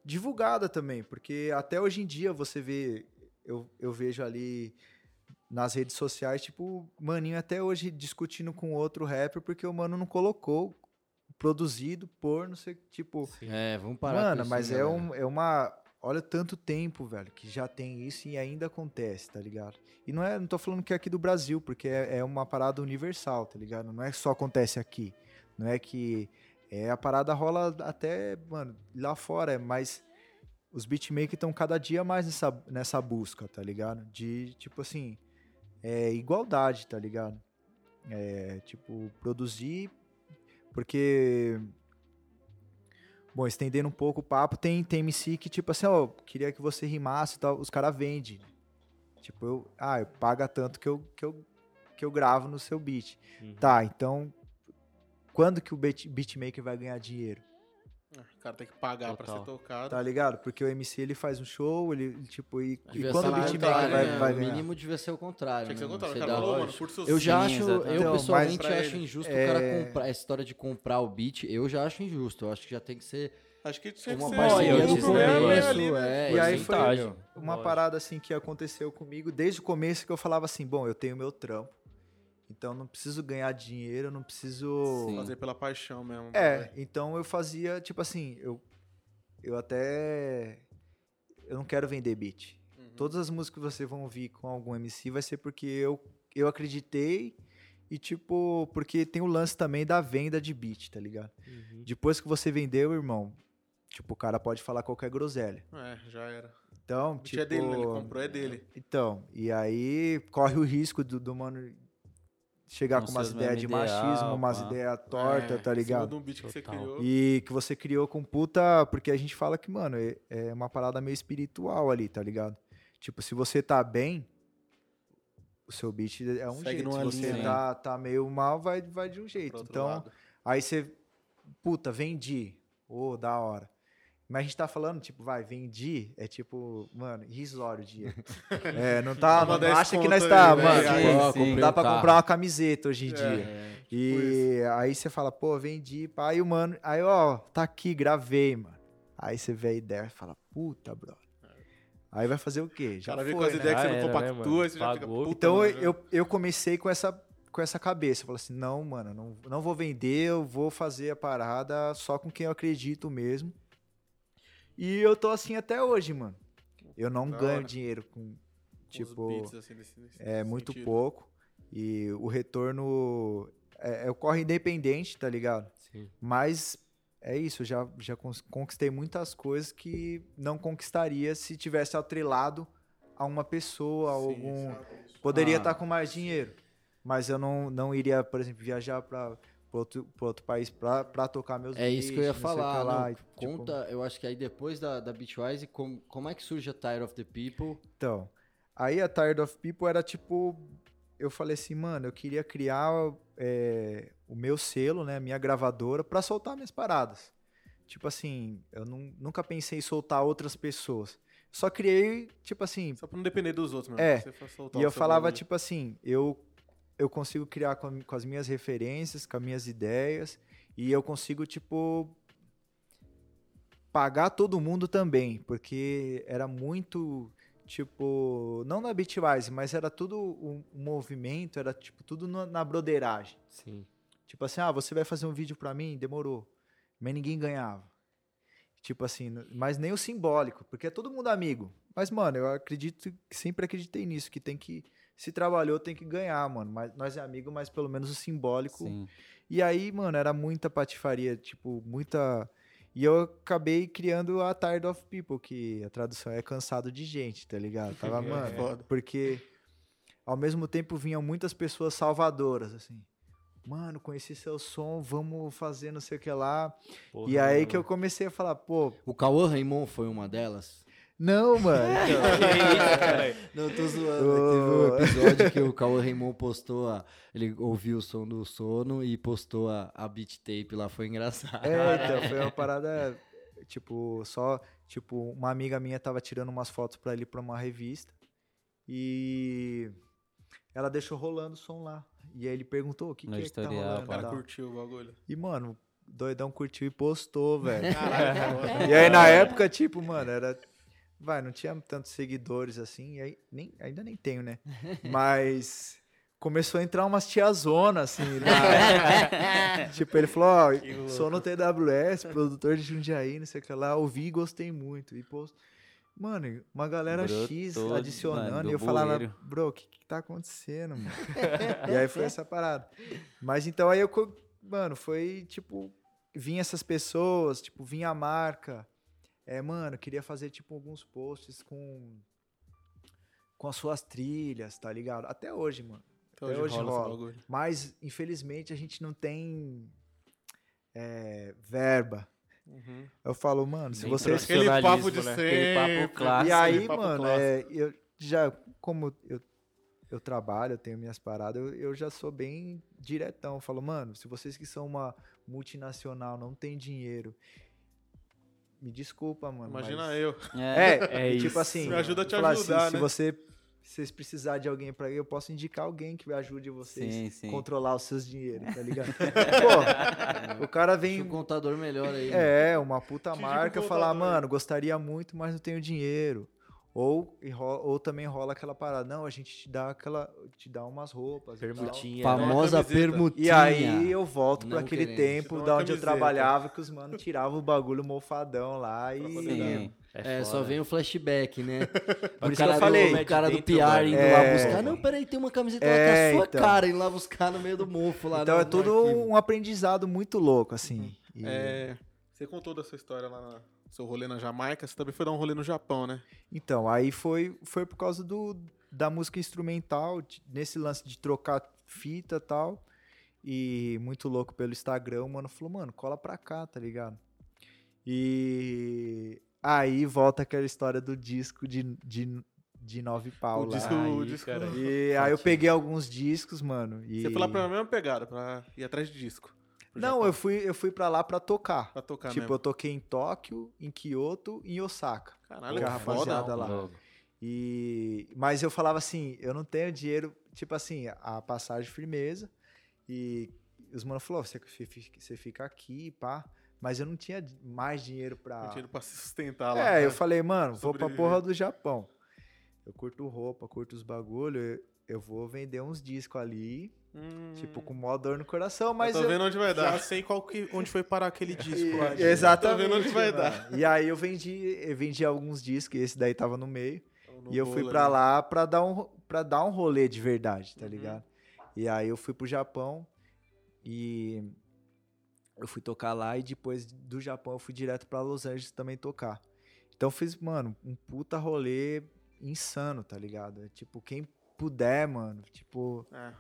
Speaker 5: divulgada também, porque até hoje em dia você vê, eu, eu vejo ali nas redes sociais, tipo, maninho até hoje discutindo com outro rapper porque o mano não colocou produzido por, não sei, tipo,
Speaker 2: É, vamos parar
Speaker 5: mano,
Speaker 2: com isso,
Speaker 5: mas
Speaker 2: né,
Speaker 5: é, um, é uma, olha tanto tempo, velho, que já tem isso e ainda acontece, tá ligado? E não é, não tô falando que é aqui do Brasil, porque é, é uma parada universal, tá ligado? Não é que só acontece aqui, não é que é a parada rola até, mano, lá fora, mas os beatmakers estão cada dia mais nessa, nessa busca, tá ligado? De, tipo assim, é, igualdade, tá ligado? É, tipo, produzir, porque... Bom, estendendo um pouco o papo, tem, tem MC que, tipo assim, ó, queria que você rimasse e tal, os caras vendem. Tipo, eu, ah, eu paga tanto que eu, que eu, que eu gravo no seu beat.
Speaker 4: Uhum.
Speaker 5: Tá, então, quando que o beat, beatmaker vai ganhar dinheiro?
Speaker 3: O cara tem que pagar pra
Speaker 4: Total.
Speaker 3: ser tocado.
Speaker 5: Tá ligado? Porque o MC ele faz um show, ele tipo e, e quando o beatmaker vai,
Speaker 2: né?
Speaker 5: vai
Speaker 2: O
Speaker 5: ganhar?
Speaker 2: mínimo devia ser o contrário.
Speaker 3: Tinha que ser o contrário. O cara falou, mano, curte seu
Speaker 2: Eu já
Speaker 4: Sim,
Speaker 2: acho,
Speaker 4: exatamente.
Speaker 2: eu
Speaker 5: Então,
Speaker 2: pessoalmente
Speaker 3: pra
Speaker 2: acho
Speaker 3: ele,
Speaker 2: injusto
Speaker 5: é-
Speaker 2: o cara comprar essa história de comprar o beat. Eu já acho injusto. Eu acho que já tem que ser
Speaker 3: Acho que tinha que
Speaker 2: uma
Speaker 3: ser
Speaker 2: parceria
Speaker 4: royalties,
Speaker 2: do
Speaker 3: o
Speaker 4: né?
Speaker 3: problema é
Speaker 2: começo.
Speaker 3: ali, né?
Speaker 2: é,
Speaker 5: E aí foi uma
Speaker 4: Lógico.
Speaker 5: parada assim que aconteceu comigo desde o começo que eu falava assim, bom, eu tenho meu trampo. Então não preciso ganhar dinheiro, eu não preciso
Speaker 2: Sim.
Speaker 3: Fazer pela paixão mesmo.
Speaker 5: É,
Speaker 3: velho.
Speaker 5: então eu fazia, tipo assim, eu, eu até. Eu não quero vender beat.
Speaker 3: Uhum.
Speaker 5: Todas as músicas que vocês vão ouvir com algum MC vai ser porque eu, eu acreditei e, tipo, porque tem o lance também da venda de beat, tá ligado?
Speaker 4: Uhum.
Speaker 5: Depois que você vendeu, irmão, tipo, o cara pode falar qualquer groselha.
Speaker 3: É, já era.
Speaker 5: Então,
Speaker 3: O beat
Speaker 5: tipo.
Speaker 3: é dele, né? Ele comprou, é dele.
Speaker 5: Então, e aí corre o risco do, do mano chegar com umas
Speaker 6: os
Speaker 5: ideias de machismo, umas ideias tortas,
Speaker 3: É,
Speaker 5: tá ligado?
Speaker 3: de um beat que você criou.
Speaker 5: E que você criou com puta. Porque a gente fala que, mano, é, é uma parada meio espiritual ali, tá ligado? Tipo, se você tá bem, o seu beat é um
Speaker 3: Segue
Speaker 5: jeito. Se você
Speaker 3: linha,
Speaker 5: tá, tá meio mal, vai, vai de um jeito. Então,
Speaker 3: lado.
Speaker 5: aí você. Puta, vendi. Ô, da hora. Mas a gente tá falando, tipo, vai, vendi, é tipo, mano, irrisório o dinheiro. é, não tá, não,
Speaker 3: 10
Speaker 5: acha que nós tá, mano.
Speaker 3: Aí,
Speaker 5: pô,
Speaker 2: ó, comprei
Speaker 5: dá
Speaker 2: um
Speaker 5: pra
Speaker 2: carro.
Speaker 5: comprar uma camiseta hoje em
Speaker 3: É.
Speaker 5: dia.
Speaker 2: É,
Speaker 5: E aí você fala, pô, vendi, pá, aí o mano, aí ó, tá aqui, gravei, mano. Aí você vê a ideia e fala, puta, brother. Aí vai fazer o quê?
Speaker 3: O
Speaker 5: Já
Speaker 3: cara vê
Speaker 5: foi,
Speaker 3: com as
Speaker 5: né?
Speaker 3: ideias que você não
Speaker 4: né,
Speaker 3: compactua,
Speaker 4: mano?
Speaker 3: aí você já fica puta,
Speaker 5: Então
Speaker 3: mano,
Speaker 5: eu, eu, eu comecei com essa, com essa cabeça. Eu falei assim, não, mano, não, não vou vender, eu vou fazer a parada só com quem eu acredito mesmo. E eu tô assim até hoje, mano. Eu não
Speaker 3: Da
Speaker 5: ganho
Speaker 3: hora.
Speaker 5: dinheiro com,
Speaker 3: com os
Speaker 5: tipo,
Speaker 3: beats, assim, desse- desse
Speaker 5: é muito
Speaker 3: sentido.
Speaker 5: pouco. E o retorno é, é ocorre independente, tá ligado?
Speaker 4: Sim.
Speaker 5: Mas é isso, eu já, já conquistei muitas coisas que não conquistaria se tivesse atrelado a uma pessoa, a
Speaker 3: Sim,
Speaker 5: algum. Poderia
Speaker 6: Ah.
Speaker 5: estar com mais dinheiro, mas eu não, não iria, por exemplo, viajar para outro, pra outro país pra pra tocar meus
Speaker 2: É isso que eu ia falar.
Speaker 5: lá,
Speaker 2: não.
Speaker 5: e, tipo,
Speaker 2: Conta, eu acho que aí depois da, da Beatwise, como, como é que surge a Tire of the People?
Speaker 5: Então, aí a Tired of People era tipo. Eu falei assim, mano, eu queria criar é, o meu selo, né, minha gravadora, pra soltar minhas paradas. Tipo assim, eu não- nunca pensei em soltar outras pessoas. Só criei, tipo assim,
Speaker 3: Só pra não depender dos outros, mano.
Speaker 5: É, e eu falava,
Speaker 3: bagulho.
Speaker 5: tipo assim, eu, eu consigo criar com, com as minhas referências, com as minhas ideias, e eu consigo, tipo, pagar todo mundo também, porque era muito, tipo, não na Bitwise, mas era tudo um, movimento, era, tipo, tudo na, na broderagem.
Speaker 4: Sim.
Speaker 5: Tipo assim, ah, você vai fazer um vídeo pra mim? Demorou. Mas ninguém ganhava. Tipo assim, mas nem o simbólico, porque é todo mundo amigo. Mas, mano, eu acredito, sempre acreditei nisso, que tem que se trabalhou, tem que ganhar, mano. Mas nós é amigo, mas pelo menos o simbólico.
Speaker 6: Sim.
Speaker 5: E aí, mano, era muita patifaria, tipo, muita. E eu acabei criando a Tired of People, que a tradução é cansado de gente, tá ligado? Tava, mano,
Speaker 3: foda.
Speaker 5: porque ao mesmo tempo vinham muitas pessoas salvadoras, assim. Mano, conheci seu som, vamos fazer não sei o que lá.
Speaker 4: Porra,
Speaker 5: e aí
Speaker 4: mano.
Speaker 5: que eu comecei a falar, pô,
Speaker 2: O Cauã Raymond foi uma delas?
Speaker 5: Não, mano. então,
Speaker 2: Não, eu tô zoando.
Speaker 5: Ô.
Speaker 2: Teve um episódio que o Cauã Raymond postou a... Ele ouviu o som do sono e postou a, a beat tape lá, foi engraçado.
Speaker 5: É, então, foi uma parada, tipo, só, tipo, uma amiga minha tava tirando umas fotos pra ele pra uma revista e ela deixou rolando o som lá. E aí ele perguntou o que,
Speaker 6: No
Speaker 5: que é que tá rolando.
Speaker 3: O cara curtiu o bagulho.
Speaker 5: E, mano, o doidão curtiu e postou, velho.
Speaker 3: Foda.
Speaker 5: e aí, na época, tipo, mano, era... Vai, não tinha tantos seguidores assim, e aí, nem, ainda nem tenho, né? Mas começou a entrar umas tiazonas, assim, na- tipo, ele falou, ó, sou no TWS, produtor de Jundiaí, não sei o que lá, ouvi e gostei muito. E, pô, mano, uma galera X
Speaker 6: Brotou,
Speaker 5: adicionando,
Speaker 6: mano,
Speaker 5: e eu falava,
Speaker 6: bueiro.
Speaker 5: bro, o que que tá acontecendo, mano? e aí foi essa parada. Mas então aí eu, mano, foi, tipo, vinha essas pessoas, tipo, vinha a marca, é, mano, eu queria fazer, tipo, alguns posts com... Com as suas trilhas, tá ligado? Até hoje, mano.
Speaker 3: Até
Speaker 5: Até
Speaker 3: hoje
Speaker 5: hoje
Speaker 3: rola
Speaker 5: rola. Mas, infelizmente, a gente não tem é, verba.
Speaker 3: Uhum.
Speaker 5: Eu falo, mano, se
Speaker 4: Nem
Speaker 5: vocês.
Speaker 3: Aquele papo de
Speaker 4: né?
Speaker 3: sempre.
Speaker 6: Aquele papo clássico.
Speaker 5: E aí,
Speaker 3: papo
Speaker 5: mano, é, eu já, como eu, eu trabalho, eu tenho minhas paradas, eu, eu já sou bem diretão. Eu falo, mano, se vocês que são uma multinacional não tem dinheiro, me desculpa, mano.
Speaker 3: Imagina
Speaker 5: mas-
Speaker 3: eu.
Speaker 6: É,
Speaker 5: É,
Speaker 4: É
Speaker 5: tipo
Speaker 4: isso.
Speaker 5: assim.
Speaker 3: Me ajuda a te
Speaker 5: assim,
Speaker 3: ajudar,
Speaker 5: Se
Speaker 3: né?
Speaker 5: você se vocês precisarem de alguém pra ir, eu posso indicar alguém que ajude vocês
Speaker 6: Sim, sim.
Speaker 5: controlar os seus dinheiros, tá ligado? Pô, o cara vem
Speaker 2: um contador melhor aí. né?
Speaker 5: é, uma puta marca
Speaker 3: um
Speaker 5: falar, mano, gostaria muito, mas não tenho dinheiro. Ou, e ou também rola aquela parada, não, a gente te dá aquela, te dá umas roupas. e tal.
Speaker 4: Permutinha.
Speaker 2: Famosa
Speaker 3: Uma camiseta.
Speaker 2: permutinha.
Speaker 5: E aí eu volto para aquele
Speaker 2: queremos.
Speaker 5: tempo
Speaker 3: Te dá
Speaker 5: da onde eu
Speaker 3: camiseta.
Speaker 5: trabalhava, que os mano tiravam o bagulho mofadão lá e.
Speaker 6: Sim.
Speaker 4: É,
Speaker 2: É, só vem o flashback, né?
Speaker 5: Por
Speaker 2: o
Speaker 5: isso que eu
Speaker 2: cara
Speaker 5: falei.
Speaker 2: Do, o cara do PR indo
Speaker 5: É.
Speaker 2: lá buscar. Não, peraí, tem uma camiseta lá
Speaker 5: É,
Speaker 2: com a sua
Speaker 5: então.
Speaker 2: cara, indo lá buscar no meio do mofo lá
Speaker 5: Então
Speaker 2: no-
Speaker 5: é
Speaker 2: arquivo.
Speaker 5: um aprendizado muito louco, assim. E-
Speaker 3: É, você contou da sua história lá na seu rolê na Jamaica, você também foi dar um rolê no Japão, né?
Speaker 5: Então, aí foi, foi por causa do, da música instrumental, nesse lance de trocar fita e tal. E muito louco pelo Instagram, o mano falou, mano, cola pra cá, tá ligado? E aí volta aquela história do disco de, de, de nove pau
Speaker 3: o
Speaker 5: lá.
Speaker 3: disco, o
Speaker 4: Aí,
Speaker 3: disco
Speaker 4: cara.
Speaker 5: E aí eu peguei alguns discos, mano. E...
Speaker 3: Você foi lá pra mesma pegada, pra ir atrás de disco.
Speaker 5: Não,
Speaker 3: Japão,
Speaker 5: eu fui, eu fui pra lá pra tocar.
Speaker 3: Pra tocar
Speaker 5: tipo,
Speaker 3: mesmo.
Speaker 5: eu toquei em Tóquio, em Kyoto e em Osaka.
Speaker 3: Caralho, que foda.
Speaker 5: rapaziada lá. E mas eu falava assim, eu não tenho dinheiro, tipo assim, a passagem firmeza. E os mano falou, você, você fica aqui, pá. Mas eu não tinha mais dinheiro pra.
Speaker 3: Não tinha pra se sustentar lá.
Speaker 5: É,
Speaker 3: né?
Speaker 5: eu falei, mano, vou pra porra do Japão. Eu curto roupa, curto os bagulho, eu, eu vou vender uns discos ali,
Speaker 3: Hum,
Speaker 5: tipo, com mó dor no coração,
Speaker 3: eu
Speaker 5: mas
Speaker 3: tô
Speaker 5: eu,
Speaker 3: vendo onde vai
Speaker 1: Já
Speaker 3: dar.
Speaker 1: sei qual que, onde foi parar aquele disco lá. de-
Speaker 5: Exatamente.
Speaker 3: Tô vendo onde vai
Speaker 5: mano.
Speaker 3: dar.
Speaker 5: E aí eu vendi, eu vendi alguns discos, e esse daí tava no meio.
Speaker 3: No
Speaker 5: E eu fui pra
Speaker 3: ali.
Speaker 5: lá pra dar um para dar um rolê de verdade, tá
Speaker 3: Uhum.
Speaker 5: ligado? E aí eu fui pro Japão e eu fui tocar lá e depois do Japão eu fui direto pra Los Angeles também tocar. Então eu fiz, mano, um puta rolê insano, tá ligado? É, tipo, quem puder, mano, tipo,
Speaker 3: É.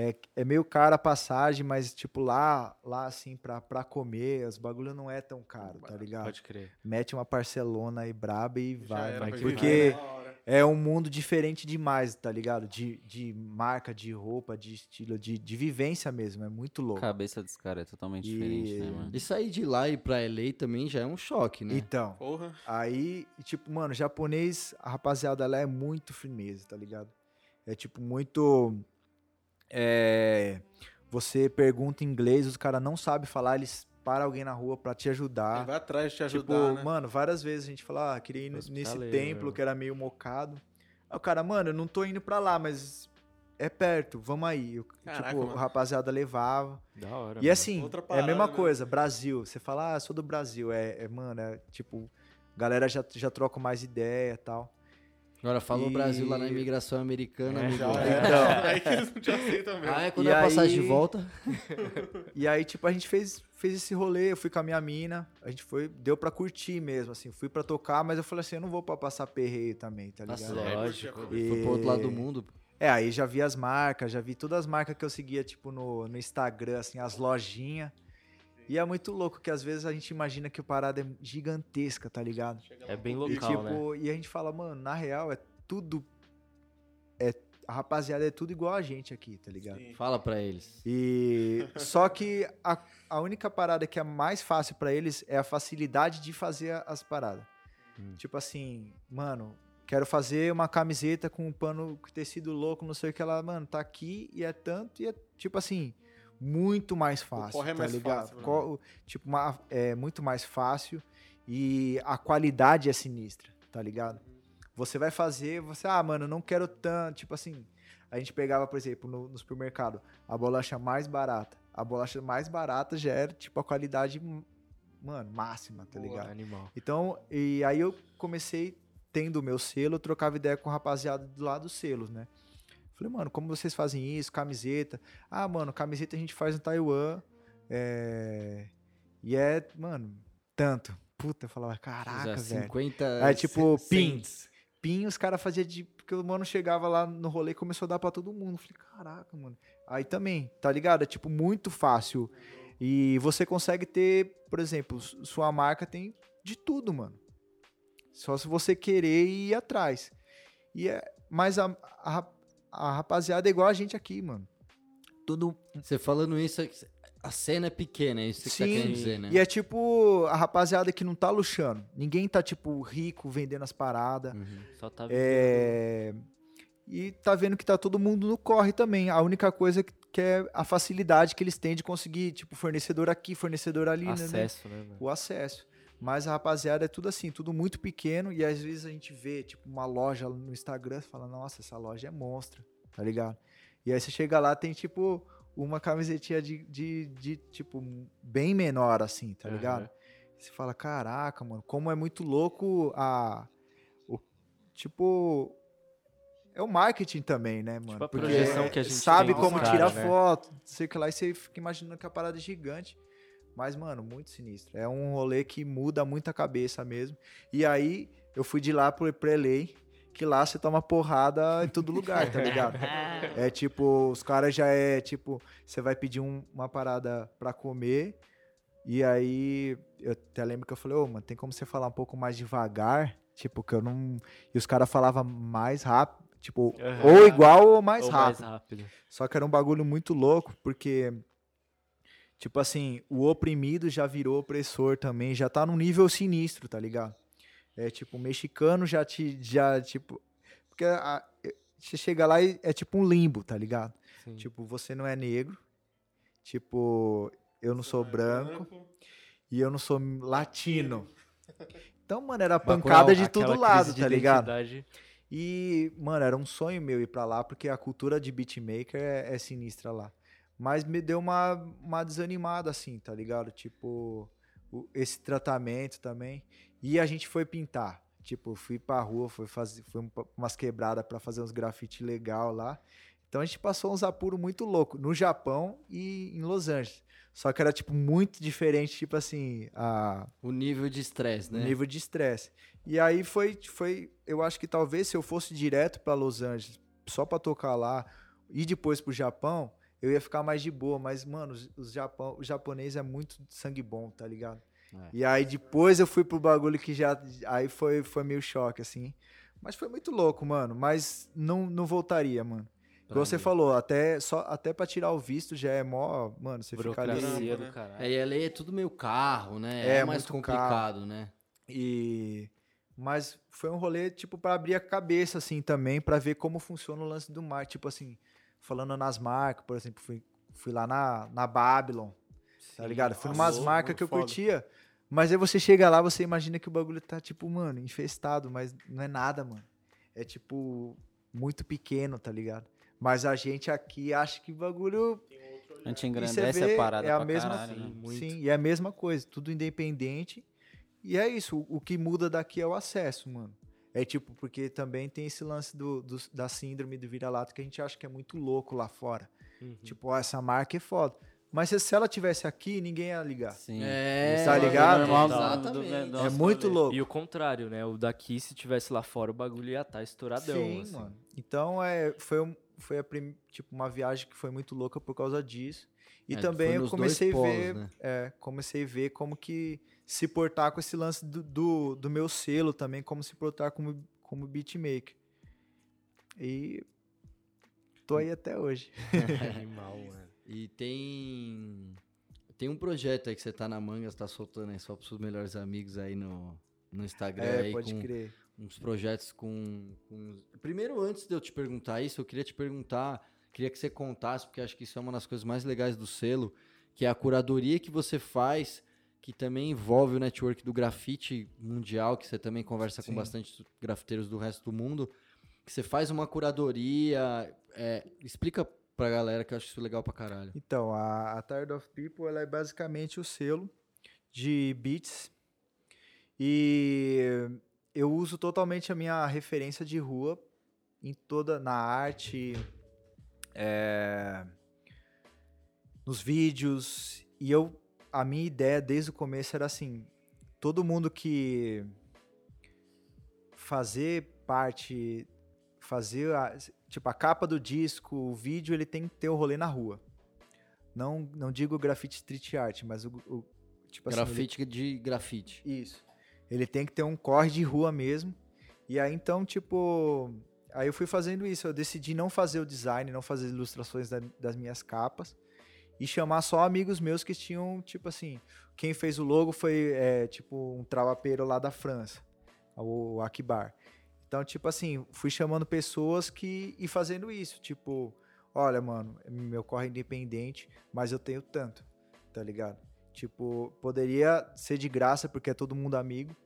Speaker 5: é, é meio cara a passagem, mas tipo lá, lá assim pra, pra comer, os bagulho não é tão caro, tá ligado?
Speaker 4: Pode crer.
Speaker 5: Mete uma parcelona aí braba e
Speaker 3: Já
Speaker 5: vai, porque
Speaker 3: né?
Speaker 5: é um mundo diferente demais, tá ligado? De, de marca, de roupa, de estilo, de, de vivência mesmo. É muito
Speaker 6: A
Speaker 5: louco.
Speaker 6: cabeça dos caras é totalmente
Speaker 5: E-
Speaker 6: diferente, né, mano?
Speaker 2: E sair de lá e ir pra LA também já é um choque, né?
Speaker 5: Então,
Speaker 3: Porra.
Speaker 5: aí, tipo, mano, japonês, a rapaziada lá é muito firmeza, tá ligado? É tipo muito. É, você pergunta em inglês, os caras não sabem falar, eles param alguém na rua pra te ajudar.
Speaker 3: Ele vai atrás de te
Speaker 5: Tipo,
Speaker 3: ajudar, né?
Speaker 5: mano, várias vezes a gente fala, ah, queria ir nesse
Speaker 4: Hospitaleiro,
Speaker 5: templo
Speaker 4: meu.
Speaker 5: que era meio mocado. Aí o cara, mano, eu não tô indo pra lá, mas é perto, vamos aí. Eu,
Speaker 3: Caraca,
Speaker 5: tipo,
Speaker 3: mano.
Speaker 5: o rapaziada levava.
Speaker 4: Da hora.
Speaker 5: E
Speaker 4: mano.
Speaker 5: assim,
Speaker 3: Outra
Speaker 5: é a
Speaker 3: parada,
Speaker 5: mesma
Speaker 3: né?
Speaker 5: coisa, Brasil. Você fala, ah, sou do Brasil. É, é, mano, é tipo, galera já, já troca mais ideia e tal.
Speaker 2: Agora falou
Speaker 5: E-
Speaker 2: Brasil lá na imigração americana,
Speaker 4: É,
Speaker 2: amigo.
Speaker 3: Já
Speaker 5: Então.
Speaker 3: é. Aí que eles não te aceitam mesmo.
Speaker 2: Ah, é quando
Speaker 5: E
Speaker 2: é a passagem de
Speaker 5: aí-
Speaker 2: volta.
Speaker 5: E aí, tipo, a gente fez, fez esse rolê, eu fui com a minha mina, a gente foi, deu pra curtir mesmo, assim, fui pra tocar, mas eu falei assim, eu não vou pra passar perreio também, tá
Speaker 2: Tá
Speaker 5: ligado?
Speaker 2: certo.
Speaker 4: Lógico.
Speaker 2: Foi pro outro lado do mundo.
Speaker 5: É, aí já vi as marcas, já vi todas as marcas que eu seguia, tipo, no, no Instagram, assim, as lojinhas. E é muito louco que às vezes a gente imagina que a parada é gigantesca, tá ligado?
Speaker 4: É bem
Speaker 5: E
Speaker 4: local, né?
Speaker 5: tipo, e a gente fala, mano, na real é tudo. É, a rapaziada é tudo igual a gente aqui, tá ligado?
Speaker 3: Sim.
Speaker 2: Fala pra eles.
Speaker 5: E só que a, a única parada que é mais fácil pra eles é a facilidade de fazer as paradas.
Speaker 2: Hum.
Speaker 5: Tipo assim, mano, quero fazer uma camiseta com um pano com tecido louco, não sei o que lá, mano, tá aqui e é tanto e é tipo assim, muito mais fácil,
Speaker 3: corre é
Speaker 5: tá
Speaker 3: mais
Speaker 5: ligado?
Speaker 3: fácil, né?
Speaker 5: Tipo, uma- é muito mais fácil e a qualidade é sinistra, tá ligado? Você vai fazer, você, ah, mano, não quero tanto, tipo assim, a gente pegava, por exemplo, no, no supermercado, a bolacha mais barata. A bolacha mais barata já era, tipo, a qualidade, mano, máxima, tá
Speaker 3: Boa.
Speaker 5: ligado?
Speaker 4: Animal.
Speaker 5: Então, e aí eu comecei tendo o meu selo, eu trocava ideia com o rapaziada do lado dos selos, né? Falei, mano, como vocês fazem isso? Camiseta. Ah, mano, camiseta a gente faz no Taiwan. É... E é, mano, tanto. Puta, eu falava, caraca, velho.
Speaker 2: 50.
Speaker 5: É tipo, pins. Pin, os caras faziam de. Porque o mano chegava lá no rolê e começou a dar pra todo mundo. Falei, caraca, mano. Aí também, tá ligado? É tipo muito fácil. E você consegue ter, por exemplo, su- sua marca tem de tudo, mano. Só se você querer ir atrás. E é, mas a, a, a rapaziada é igual a gente aqui, mano. Tudo.
Speaker 2: Você falando isso, a cena é pequena, é isso que você tá
Speaker 5: Sim,
Speaker 2: querendo dizer, né?
Speaker 5: E é tipo a rapaziada que não tá luxando. Ninguém tá, tipo, rico vendendo as paradas.
Speaker 2: Uhum.
Speaker 4: Só tá vivendo.
Speaker 5: É, E tá vendo que tá todo mundo no corre também. A única coisa que que é a facilidade que eles têm de conseguir, tipo, fornecedor aqui, fornecedor ali, né, né?
Speaker 4: acesso, né, mano?
Speaker 5: O acesso. Mas a rapaziada é tudo assim, tudo muito pequeno. E às vezes a gente vê, tipo, uma loja no Instagram e fala, nossa, essa loja é monstra, tá ligado? E aí você chega lá, tem, tipo, uma camisetinha de, de, de, tipo, bem menor, assim, tá ligado?
Speaker 4: Aham.
Speaker 5: Você fala, caraca, mano, como é muito louco a. O, tipo. É o marketing também, né, mano?
Speaker 4: a projeção que a gente
Speaker 5: sabe como
Speaker 4: caras,
Speaker 5: tirar
Speaker 4: né?
Speaker 5: foto, sei que lá, e você fica imaginando que a parada é gigante. Mas, mano, muito sinistro. É um rolê que muda muito a cabeça mesmo. E aí, eu fui de lá pro Prelay, que lá você toma porrada em todo lugar, tá ligado? É tipo, os caras já é tipo, você vai pedir um- uma parada pra comer, e aí eu até lembro que eu falei, ô, mano, tem como você falar um pouco mais devagar? Tipo, que eu não. E os caras falavam mais rápido, tipo,
Speaker 4: Aham.
Speaker 5: ou igual ou mais
Speaker 4: Ou
Speaker 5: rápido.
Speaker 4: mais rápido.
Speaker 5: Só que era um bagulho muito louco, porque, tipo assim, o oprimido já virou opressor também, já tá num nível sinistro, tá ligado? É tipo, o mexicano já te. Já, tipo. Porque a- você chega lá e é tipo um limbo, tá ligado?
Speaker 4: Sim.
Speaker 5: Tipo, você não é negro. Tipo, eu não sou branco. E eu não sou latino. Então, mano, era pancada de
Speaker 4: Aquela
Speaker 5: todo lado,
Speaker 4: crise de
Speaker 5: tá ligado? E, mano, era um sonho meu ir pra lá, porque a cultura de beatmaker é, é sinistra lá. Mas me deu uma, uma desanimada, assim, tá ligado? Tipo, o- esse tratamento também. E a gente foi pintar. Tipo, fui pra rua, fui fazer fui um- umas quebradas pra fazer uns grafite legal lá. Então a gente passou uns apuros muito loucos no Japão e em Los Angeles. Só que era, tipo, muito diferente, tipo assim, a,
Speaker 2: O nível de estresse, né?
Speaker 5: nível de estresse. E aí foi, foi, eu acho que talvez se eu fosse direto pra Los Angeles, só pra tocar lá, e depois pro Japão, eu ia ficar mais de boa. Mas, mano, os, os Japão, o japonês é muito sangue bom, tá ligado?
Speaker 2: É.
Speaker 5: E aí depois eu fui pro bagulho que já, aí foi, foi meio choque, assim. Mas foi muito louco, mano. Mas não, não voltaria, mano. Igual você
Speaker 2: mim.
Speaker 5: falou, até, só, até pra tirar o visto já é mó, mano, você fica ali...
Speaker 3: Né?
Speaker 2: É, e a lei é tudo meio carro, né?
Speaker 5: É,
Speaker 2: É, mais complicado, né?
Speaker 5: E mas foi um rolê tipo para abrir a cabeça assim também para ver como funciona o lance do mar, tipo assim, falando nas marcas, por exemplo, fui, fui lá na na Babylon, tá
Speaker 4: Sim.
Speaker 5: ligado? Fui
Speaker 3: nossa, louco,
Speaker 5: marcas que eu
Speaker 3: foda.
Speaker 5: curtia, mas aí você chega lá, você imagina que o bagulho tá tipo, mano, infestado, mas não é nada, mano. É tipo muito pequeno, tá ligado? Mas a gente aqui acha que o bagulho
Speaker 6: A gente engrandece
Speaker 5: vê,
Speaker 6: a parada
Speaker 5: é a
Speaker 6: pra
Speaker 5: mesma,
Speaker 6: caralho,
Speaker 4: sim,
Speaker 6: né?
Speaker 5: Sim, e é a mesma coisa, tudo independente. E é isso, o, o que muda daqui é o acesso, mano. É tipo, porque também tem esse lance do, do- da síndrome do vira-lata que a gente acha que é muito louco lá fora.
Speaker 4: Uhum.
Speaker 5: Tipo, ó, essa marca é foda. Mas se, se ela tivesse aqui, ninguém ia ligar.
Speaker 2: Sim.
Speaker 5: É, Tá ligado?
Speaker 6: normal do-
Speaker 2: Exatamente.
Speaker 6: do- do
Speaker 5: É muito louco.
Speaker 4: E o contrário, né? O daqui, se tivesse lá fora, o bagulho ia estar estouradão.
Speaker 5: Sim,
Speaker 4: assim.
Speaker 5: mano. Então, é, foi, um, foi a prim- tipo, uma viagem que foi muito louca por causa disso. E
Speaker 2: É,
Speaker 5: também eu comecei a ver,
Speaker 2: polos, né?
Speaker 5: é, comecei a ver como que se portar com esse lance do, do, do meu selo também, como se portar como, como beatmaker. E tô aí até hoje.
Speaker 4: Animal, mano.
Speaker 2: E tem. Tem um projeto aí que você tá na manga, você tá soltando aí só pros seus melhores amigos aí no, no Instagram.
Speaker 5: É,
Speaker 2: aí
Speaker 5: pode
Speaker 2: com
Speaker 5: crer.
Speaker 2: uns projetos com, com- Primeiro, antes de eu te perguntar isso, eu queria te perguntar, queria que você contasse, porque acho que isso é uma das coisas mais legais do selo, que é a curadoria que você faz, que também envolve o network do grafite mundial, que você também conversa com
Speaker 5: Sim.
Speaker 2: bastante grafiteiros do resto do mundo, que você faz uma curadoria. é, explica pra galera que eu acho isso legal pra caralho.
Speaker 5: Então, a, a Tired of People ela é basicamente o selo de beats e eu uso totalmente a minha referência de rua em toda na arte, é, nos vídeos e eu a minha ideia desde o começo era assim, todo mundo que fazer parte fazer a, tipo a capa do disco, o vídeo, ele tem que ter o rolê na rua. Não não digo grafite street art, mas o, o- tipo assim, ele-
Speaker 2: Grafite de grafite.
Speaker 5: isso. Ele tem que ter um corre de rua mesmo. E aí então, tipo, aí eu fui fazendo isso. Eu decidi não fazer o design, não fazer ilustrações da- das minhas capas e chamar só amigos meus que tinham, tipo assim, quem fez o logo foi é, tipo um travapeiro lá da França, o Akbar. Então, tipo assim, fui chamando pessoas que e fazendo isso, tipo, olha, mano, meu corre é independente, mas eu tenho tanto, tá ligado? Tipo, poderia ser de graça porque é todo mundo amigo,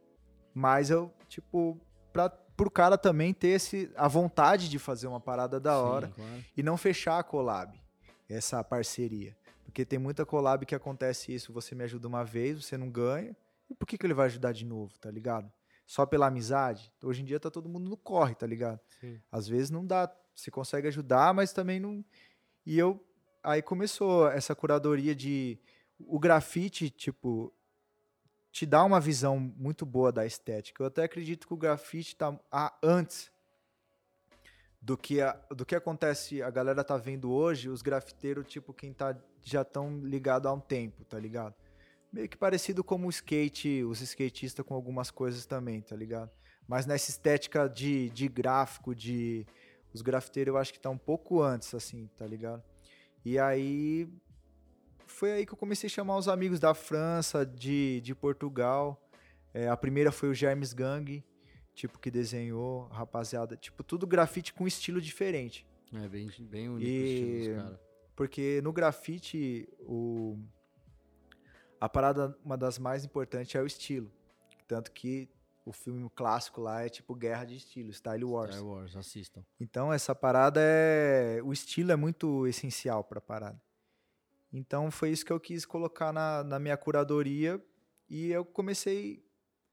Speaker 5: mas eu, tipo, pra, pro cara também ter esse, a vontade de fazer uma parada da
Speaker 2: Sim,
Speaker 5: hora
Speaker 2: claro.
Speaker 5: e não fechar a collab, essa parceria. Porque tem muita collab que acontece isso, você me ajuda uma vez, você não ganha, e por que, que ele vai ajudar de novo, tá ligado? Só pela amizade? Hoje em dia tá todo mundo no corre, tá ligado?
Speaker 4: Sim.
Speaker 5: Às vezes não dá, você consegue ajudar, mas também não. E eu. Aí começou essa curadoria de. O grafite, tipo, te dá uma visão muito boa da estética. Eu até acredito que o grafite tá a- antes do que, a- do que acontece, a galera tá vendo hoje, os grafiteiros, tipo, quem tá já tão ligado há um tempo, tá ligado? Meio que parecido como o skate, os skatistas com algumas coisas também, tá ligado? Mas nessa estética de, de gráfico, de. Os grafiteiros eu acho que tá um pouco antes, assim, tá ligado? E aí. Foi aí que eu comecei a chamar os amigos da França, de, de Portugal. É, a primeira foi o James Gang, tipo, que desenhou, rapaziada. Tipo, tudo grafite com estilo diferente.
Speaker 2: É bem, bem único o
Speaker 5: E-
Speaker 2: estilo dos caras.
Speaker 5: Porque no grafite, o... a parada, uma das mais importantes é o estilo. Tanto que o filme clássico lá é tipo Guerra de Estilo, Style Wars.
Speaker 2: Star Wars, assistam.
Speaker 5: Então essa parada é. O estilo é muito essencial pra parada. Então foi isso que eu quis colocar na, na minha curadoria e eu comecei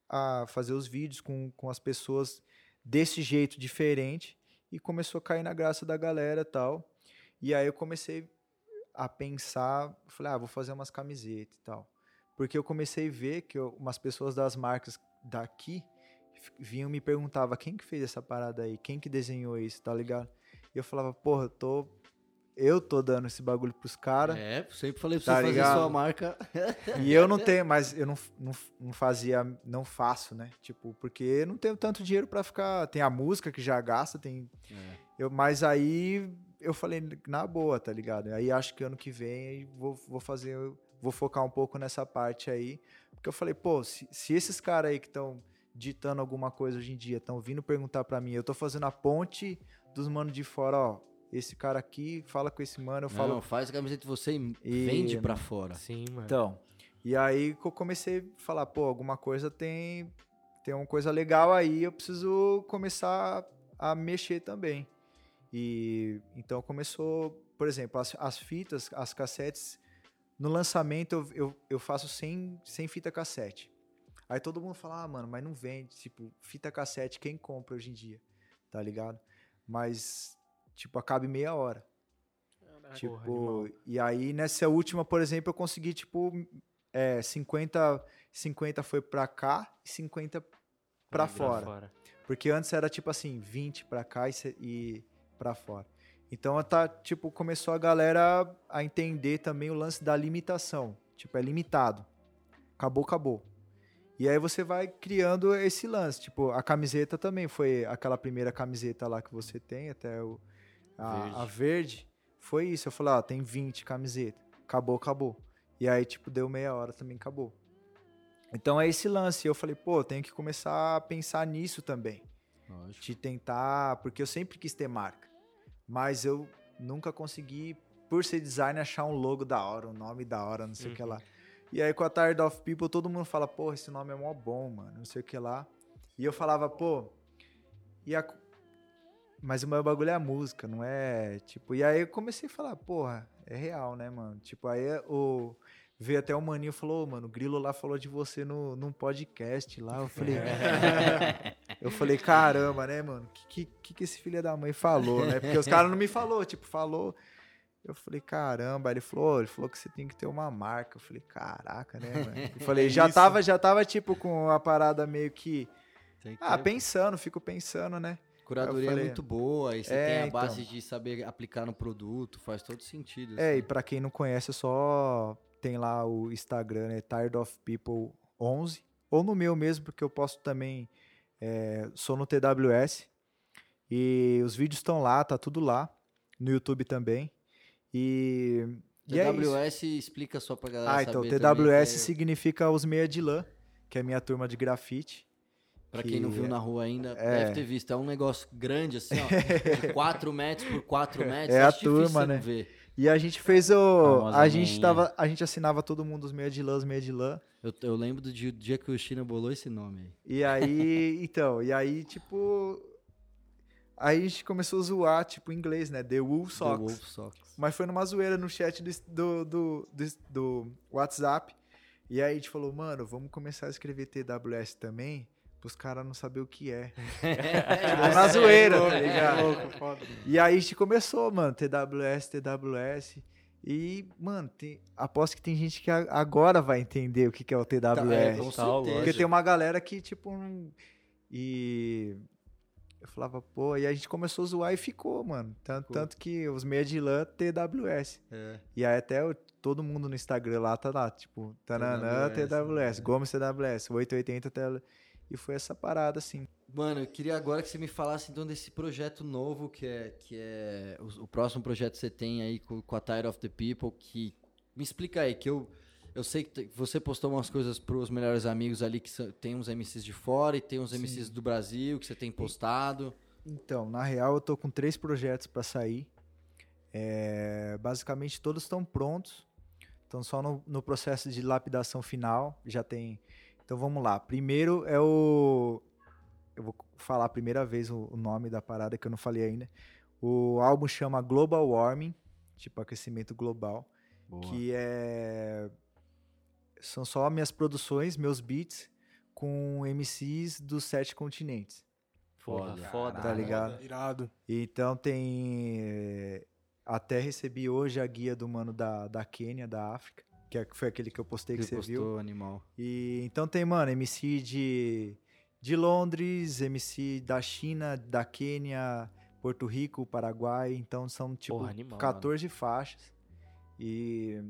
Speaker 5: a fazer os vídeos com, com as pessoas desse jeito diferente e começou a cair na graça da galera tal. E aí eu comecei a pensar, falei, ah, vou fazer umas camisetas e tal. Porque eu comecei a ver que eu- umas pessoas das marcas daqui vinham me perguntava quem que fez essa parada aí, quem que desenhou isso, tá ligado? E eu falava, porra, eu tô eu tô dando esse bagulho pros caras.
Speaker 2: É, sempre falei pra
Speaker 5: Tá
Speaker 2: você fazer
Speaker 5: ligado?
Speaker 2: sua marca.
Speaker 5: E eu não tenho, mas eu não, não, não fazia, não faço, né? Tipo, porque eu não tenho tanto dinheiro pra ficar. Tem a música que já gasta, tem.
Speaker 2: É.
Speaker 5: Eu, mas aí eu falei, na boa, tá ligado? Aí acho que ano que vem vou, vou fazer, vou focar um pouco nessa parte aí. Porque eu falei, pô, se, se esses caras aí que estão ditando alguma coisa hoje em dia estão vindo perguntar pra mim, eu tô fazendo a ponte dos manos de fora, ó. Esse cara aqui fala com esse mano, eu falo.
Speaker 2: Não, faz a camiseta de você e,
Speaker 5: E-
Speaker 2: vende pra fora.
Speaker 4: Sim, mano.
Speaker 5: Então, e aí que eu comecei a falar, pô, alguma coisa tem tem uma coisa legal aí, eu preciso começar a mexer também. E então começou, por exemplo, as, as fitas, as cassetes, no lançamento eu, eu, eu faço sem, sem fita cassete. Aí todo mundo fala, ah, mano, mas não vende. Tipo, fita cassete, quem compra hoje em dia? Tá ligado? Mas, tipo, acaba em meia hora. Tipo,
Speaker 4: animal.
Speaker 5: e aí nessa última, por exemplo, eu consegui, tipo, é, 50, 50 foi pra cá e 50 pra fora. Porque antes era tipo assim, 20 pra cá e, e pra fora. Então tá, tipo, começou a galera a entender também o lance da limitação. Tipo, é limitado. Acabou, acabou. E aí você vai criando esse lance. Tipo, a camiseta também foi aquela primeira camiseta lá que você tem, até o, a, a verde. Foi isso. Eu falei, ó, tem 20 camisetas. Acabou, acabou. E aí, tipo, deu meia hora também, acabou. Então é esse lance. Eu falei, pô, tenho que começar a pensar nisso também
Speaker 2: Lógico.
Speaker 5: de tentar, porque eu sempre quis ter marca, mas eu nunca consegui, por ser designer, achar um logo da hora, um nome da hora, não sei o que lá. E aí com a Tired of People, todo mundo fala, pô, esse nome é mó bom, mano, não sei o que lá. E eu falava, pô, e a... mas o meu bagulho é a música, não é, tipo, e aí eu comecei a falar, porra, é real, né, mano? Tipo, aí o veio até o maninho e falou, "Ô, mano, o Grilo lá falou de você no, num podcast lá. Eu falei, eu falei, caramba, né, mano? O que, que, que esse filho da mãe falou, né? Porque os caras não me falou, tipo, falou. Eu falei, caramba. Ele falou, "Ô, ele falou que você tem que ter uma marca. Eu falei, caraca, né, mano? Eu falei, já
Speaker 3: Isso.
Speaker 5: tava, já tava, tipo, com a parada meio que. Ah, pensando, fico pensando, né?
Speaker 2: Curadoria
Speaker 5: eu falei-
Speaker 2: é muito boa, e você
Speaker 5: É,
Speaker 2: tem a
Speaker 5: então.
Speaker 2: base de saber aplicar no produto, faz todo sentido.
Speaker 5: É, e
Speaker 2: assim.
Speaker 5: pra quem não conhece, é só tem lá o Instagram, né? Tired of People 11. Ou no meu mesmo, porque eu posto também. é, sou no TWS. E os vídeos estão lá, tá tudo lá. No YouTube também. E. e é.
Speaker 2: TWS explica só pra galera
Speaker 5: Ah, então,
Speaker 2: também
Speaker 5: TWS
Speaker 2: que é-
Speaker 5: significa os meia de lã, que é a minha turma de grafite.
Speaker 2: Pra quem não
Speaker 5: que
Speaker 2: viu
Speaker 5: é-
Speaker 2: na rua ainda,
Speaker 5: é.
Speaker 2: deve ter visto. É um negócio grande, assim, ó. de 4 metros por 4 metros.
Speaker 5: É a turma, né?
Speaker 2: ver.
Speaker 5: E a gente fez o. A gente, tava, a gente assinava todo mundo os meia de lã, os meia de lã.
Speaker 2: Eu, eu lembro do dia, dia que o China bolou esse nome aí.
Speaker 5: E aí, então, e aí, tipo. Aí a gente começou a zoar, tipo, em inglês, né? The Wolf
Speaker 2: The
Speaker 5: Socks.
Speaker 2: Wolf Socks.
Speaker 5: Mas foi numa zoeira no chat do, do, do, do, do WhatsApp. E aí a gente falou, mano, vamos começar a escrever TWS também, pros caras não saber o que é. Tipo, na zoeira, tá ligado?
Speaker 3: Louco, foda.
Speaker 5: E aí a gente começou, mano, TWS, TWS. E, mano, tem, aposto que tem gente que agora vai entender o que, que é o TWS.
Speaker 2: Tá, é, com certeza.
Speaker 5: Porque tem uma galera que, tipo, não- e eu falava, pô, e a gente começou a zoar e ficou, mano. Tanto, tanto que os meia de lã TWS.
Speaker 2: É.
Speaker 5: E aí até todo mundo no Instagram lá tá lá, tipo, tananã,
Speaker 2: TWS,
Speaker 5: TWS,
Speaker 2: né?
Speaker 5: Gomes TWS, 880 TL. E foi essa parada, assim.
Speaker 2: Mano, eu queria agora que você me falasse então desse projeto novo que é, que é o, o próximo projeto que você tem aí com, com a Tire of the People, que me explica aí, que eu, eu sei que você postou umas coisas pros melhores amigos ali, que são- tem uns MCs de fora e tem uns MCs do Brasil que você tem postado.
Speaker 5: Então, na real, eu tô com três projetos pra sair. É, basicamente, todos estão prontos. Estão só no, no processo de lapidação final. Já tem. Então, vamos lá. Primeiro é o. Eu vou falar a primeira vez o, nome da parada que eu não falei ainda. O álbum chama Global Warming, tipo aquecimento global, que é são só minhas produções, meus beats com MCs dos sete continentes.
Speaker 4: Porra,
Speaker 2: Foda.
Speaker 4: foda.
Speaker 5: Tá ligado?
Speaker 3: Irado.
Speaker 5: Então tem. eh, Até recebi hoje a guia do mano da, da Quênia, da África, que é- foi aquele que eu postei que,
Speaker 2: que
Speaker 5: você viu.
Speaker 2: postou animal.
Speaker 5: E então tem, mano, MC de, de Londres, MC da China, da Quênia, Porto Rico, Paraguai. Então são tipo
Speaker 4: Porra, animal,
Speaker 5: 14 faixas. E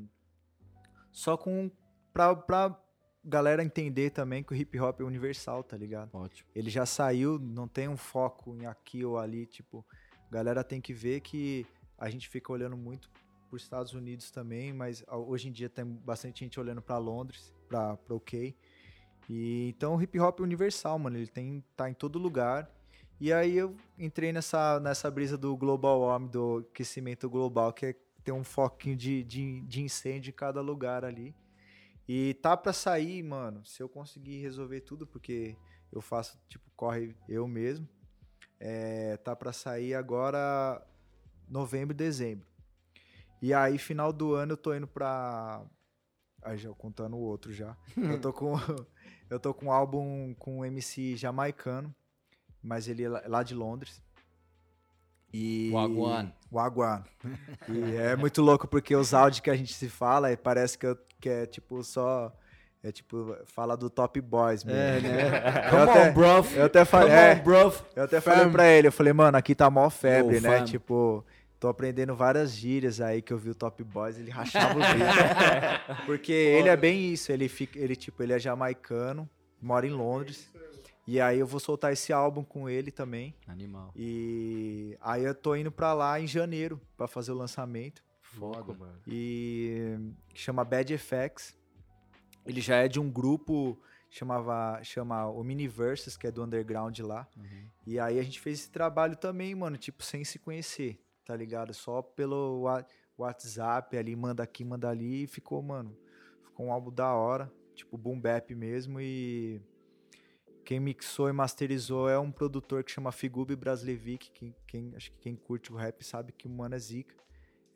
Speaker 5: só com. Pra, pra galera entender também que o hip hop é universal, tá ligado?
Speaker 2: Ótimo.
Speaker 5: ele já saiu, não tem um foco em aqui ou ali, tipo, galera tem que ver que a gente fica olhando muito para os Estados Unidos também, mas a- hoje em dia tem bastante gente olhando para Londres, para o UK. E então o hip hop é universal, mano, ele tem tá em todo lugar. E aí eu entrei nessa nessa brisa do global warming, do aquecimento global, que é ter um foquinho de, de, de incêndio em cada lugar ali. E tá pra sair, mano, se eu conseguir resolver tudo, porque eu faço, tipo, corre eu mesmo. É, tá pra sair agora novembro, dezembro. E aí, final do ano, eu tô indo pra Aí já contando o outro já. eu tô com eu tô com um álbum com um MC jamaicano, mas ele é lá- de Londres. E
Speaker 2: Wagwan.
Speaker 5: Wagwan. E é muito louco porque os áudios que a gente se fala, parece que, eu, que é tipo só é tipo fala do Top Boys mesmo.
Speaker 2: É, né?
Speaker 5: Eu
Speaker 2: Come
Speaker 5: até-
Speaker 2: on, bruv.
Speaker 5: Eu até falei, é,
Speaker 2: on,
Speaker 5: eu até falei pra ele, eu falei, mano, aqui tá mó febre,
Speaker 2: Yo,
Speaker 5: né?
Speaker 2: fam.
Speaker 5: Tipo, tô aprendendo várias gírias aí que eu vi o Top Boys, ele rachava os vídeos. Porque ele é bem isso, ele fica, ele tipo, ele é jamaicano, mora em Londres. E aí eu vou soltar esse álbum com ele também.
Speaker 2: Animal.
Speaker 5: E aí eu tô indo pra lá em janeiro pra fazer o lançamento.
Speaker 4: Louco, mano.
Speaker 5: E chama Bad Effects. Ele já é de um grupo chamava chama o Miniverses, que é do underground lá.
Speaker 2: Uhum.
Speaker 5: E aí a gente fez esse trabalho também, mano, tipo, sem se conhecer, tá ligado? Só pelo WhatsApp ali, manda aqui, manda ali, e ficou, mano, ficou um álbum da hora, tipo, boom bap mesmo, e quem mixou e masterizou é um produtor que chama Figube Braslevic, que quem, acho que quem curte o rap sabe que o mano é zica,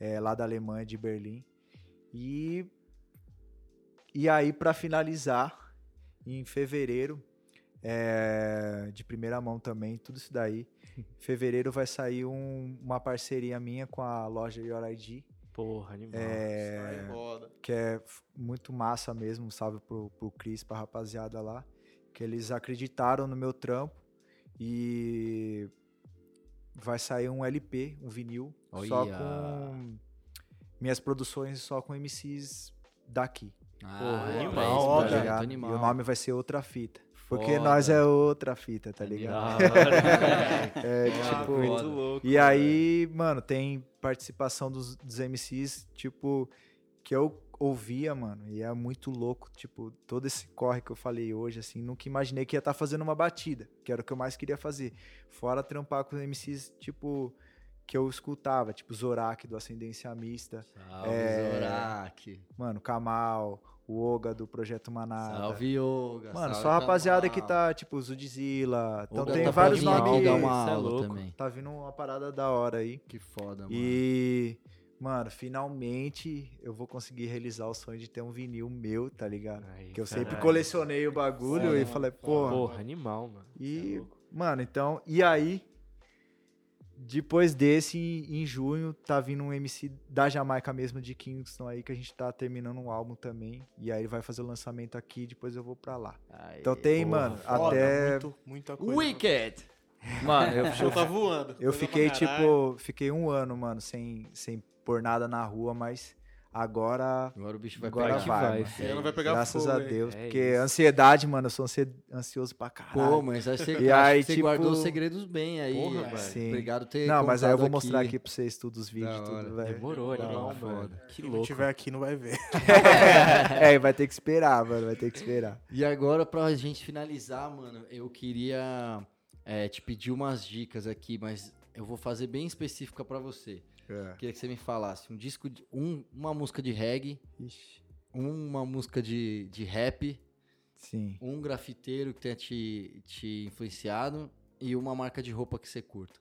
Speaker 5: é lá da Alemanha, de Berlim. E, e aí, pra finalizar, em fevereiro, é, de primeira mão também, tudo isso daí. Em fevereiro vai sair um- uma parceria minha com a loja Your ID,
Speaker 4: Porra, animal.
Speaker 5: é,
Speaker 3: roda.
Speaker 5: que é muito massa mesmo, salve pro, pro Cris, pra rapaziada lá, que eles acreditaram no meu trampo e vai sair um LP, um vinil, só com minhas produções só com MCs daqui,
Speaker 2: Ah,
Speaker 4: animal,
Speaker 2: esse
Speaker 3: foda.
Speaker 5: tá ligado?
Speaker 2: animal.
Speaker 5: E o nome vai ser Outra Fita. Porque
Speaker 2: Foda.
Speaker 5: nós é outra fita, tá ligado?
Speaker 4: Hora.
Speaker 5: É,
Speaker 2: Ah,
Speaker 5: tipo,
Speaker 2: muito
Speaker 4: louco.
Speaker 5: E aí, mano, tem participação dos, dos MCs, tipo, que eu ouvia, mano, e é muito louco, tipo, todo esse corre que eu falei hoje, assim, nunca imaginei que ia estar fazendo uma batida, que era o que eu mais queria fazer. Fora trampar com os MCs, tipo, que eu escutava, tipo, Zorak, do Ascendência Mista,
Speaker 2: Salve,
Speaker 5: É,
Speaker 2: Zorak.
Speaker 5: mano, Kamal, o Oga do Projeto Manada.
Speaker 2: Salve, Yoga.
Speaker 5: Mano,
Speaker 2: salve,
Speaker 5: só a rapaziada que tá, tipo, Zudzilla. Então tem
Speaker 2: tá
Speaker 5: vários nomes.
Speaker 2: dar uma
Speaker 4: é
Speaker 2: aula
Speaker 4: louco.
Speaker 2: também.
Speaker 5: Tá vindo uma parada da hora aí.
Speaker 2: Que foda, mano.
Speaker 5: E, mano, finalmente eu vou conseguir realizar o sonho de ter um vinil meu, tá ligado?
Speaker 4: Aí,
Speaker 5: Que eu sempre
Speaker 4: caralho.
Speaker 5: colecionei o bagulho
Speaker 2: Foda,
Speaker 5: e falei, porra.
Speaker 4: Porra, animal, mano. É
Speaker 5: E,
Speaker 4: louco.
Speaker 5: mano, então, e aí, depois desse, em, junho, tá vindo um MC da Jamaica mesmo, de Kingston aí, que a gente tá terminando um álbum também. E aí ele vai fazer o lançamento aqui, depois eu vou pra lá.
Speaker 2: Aí,
Speaker 5: Então tem,
Speaker 2: porra,
Speaker 5: mano,
Speaker 2: foda.
Speaker 5: até.
Speaker 1: Muito, muita coisa.
Speaker 2: Wicked!
Speaker 5: Mano, eu,
Speaker 3: O show tá voando.
Speaker 5: Eu fiquei, tipo, fiquei um ano, mano, sem, sem pôr nada na rua, mas agora,
Speaker 2: Agora o bicho vai
Speaker 5: agora
Speaker 2: pegar.
Speaker 4: que
Speaker 5: vai,
Speaker 4: vai,
Speaker 5: mano.
Speaker 3: vai pegar
Speaker 5: Graças
Speaker 3: fogo,
Speaker 5: a? Deus,
Speaker 4: É
Speaker 5: porque
Speaker 4: isso.
Speaker 5: ansiedade, mano, eu sou ansi- ansioso pra caralho.
Speaker 2: Pô, mas que você,
Speaker 5: E aí,
Speaker 2: que você
Speaker 5: tipo-
Speaker 2: guardou os segredos bem aí.
Speaker 3: Porra,
Speaker 2: velho.
Speaker 5: Sim.
Speaker 2: Obrigado por ter
Speaker 5: Não, mas aí eu vou
Speaker 2: contado
Speaker 5: mostrar aqui pra vocês tudo, os vídeos, tudo, velho.
Speaker 4: Demorou, animal, mano. Que
Speaker 1: Quem não
Speaker 4: louco.
Speaker 1: tiver aqui não vai ver.
Speaker 5: é, vai ter que esperar, mano, vai ter que esperar.
Speaker 2: E agora, pra gente finalizar, mano, eu queria é, te pedir umas dicas aqui, mas eu vou fazer bem específica pra você.
Speaker 5: É.
Speaker 2: Queria que você me falasse um disco, de, um, uma música de reggae,
Speaker 5: Ixi,
Speaker 2: uma música de, de rap,
Speaker 5: sim.
Speaker 2: um grafiteiro que tenha te, te influenciado e uma marca de roupa que você curta.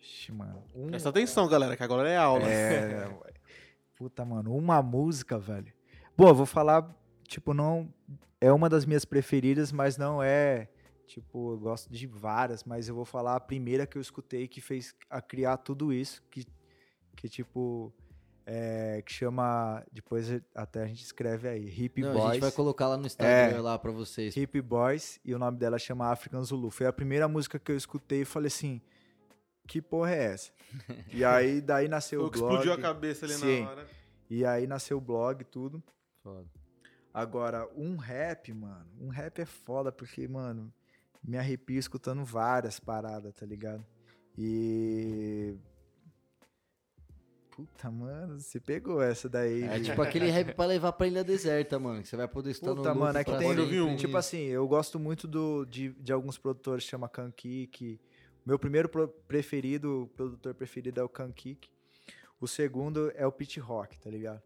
Speaker 5: Ixi, mano. Um,
Speaker 3: Presta atenção, galera, que agora é aula.
Speaker 5: É, puta, mano, uma música, velho. Bom, eu vou falar, tipo, não. É uma das minhas preferidas, mas não é. Tipo, eu gosto de várias, mas eu vou falar a primeira que eu escutei que fez a criar tudo isso, que, que tipo. é, que chama. Depois até a gente escreve aí. Hip
Speaker 2: Não, a
Speaker 5: Boys.
Speaker 2: gente vai colocar lá no Instagram
Speaker 5: É.
Speaker 2: lá pra vocês.
Speaker 5: Hip Boys e o nome dela chama African Zulu. Foi a primeira música que eu escutei e falei assim: que porra é essa? e aí daí nasceu
Speaker 3: Foi
Speaker 5: o blog.
Speaker 3: explodiu a cabeça ali
Speaker 5: Sim.
Speaker 3: na hora.
Speaker 5: E aí nasceu o blog e tudo.
Speaker 2: Foda.
Speaker 5: Agora, um rap, mano. Um rap é foda porque, mano, me arrepio escutando várias paradas, tá ligado? E. Puta, mano, você pegou essa daí.
Speaker 2: É tipo aquele rap pra levar pra ilha deserta, mano. Que você vai poder estar no
Speaker 5: Puta, mano, é que tem.
Speaker 3: Um.
Speaker 5: Tipo assim, eu gosto muito do, de, de alguns produtores que chama Kankik. Meu primeiro pro- preferido, produtor preferido é o Kankik. O segundo é o Pit Rock, tá ligado?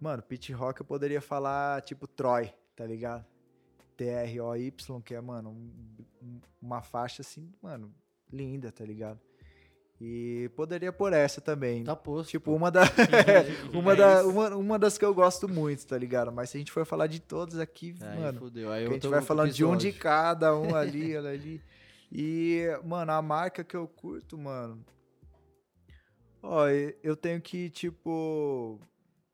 Speaker 5: Mano, Pit Rock eu poderia falar tipo Troy, tá ligado? T-R-O-Y, que é, mano, um- uma faixa assim, mano, linda, tá ligado? E poderia por essa também.
Speaker 2: Tá posto.
Speaker 5: Tipo, uma, da, uma, da, uma, uma das que eu gosto muito, tá ligado? Mas se a gente for falar de todos aqui,
Speaker 2: Aí
Speaker 5: mano,
Speaker 2: fudeu. Aí
Speaker 5: a gente vai falando de um de
Speaker 2: episódio.
Speaker 5: cada, um ali, ali. E, mano, a marca que eu curto, mano. Ó, eu tenho que, tipo.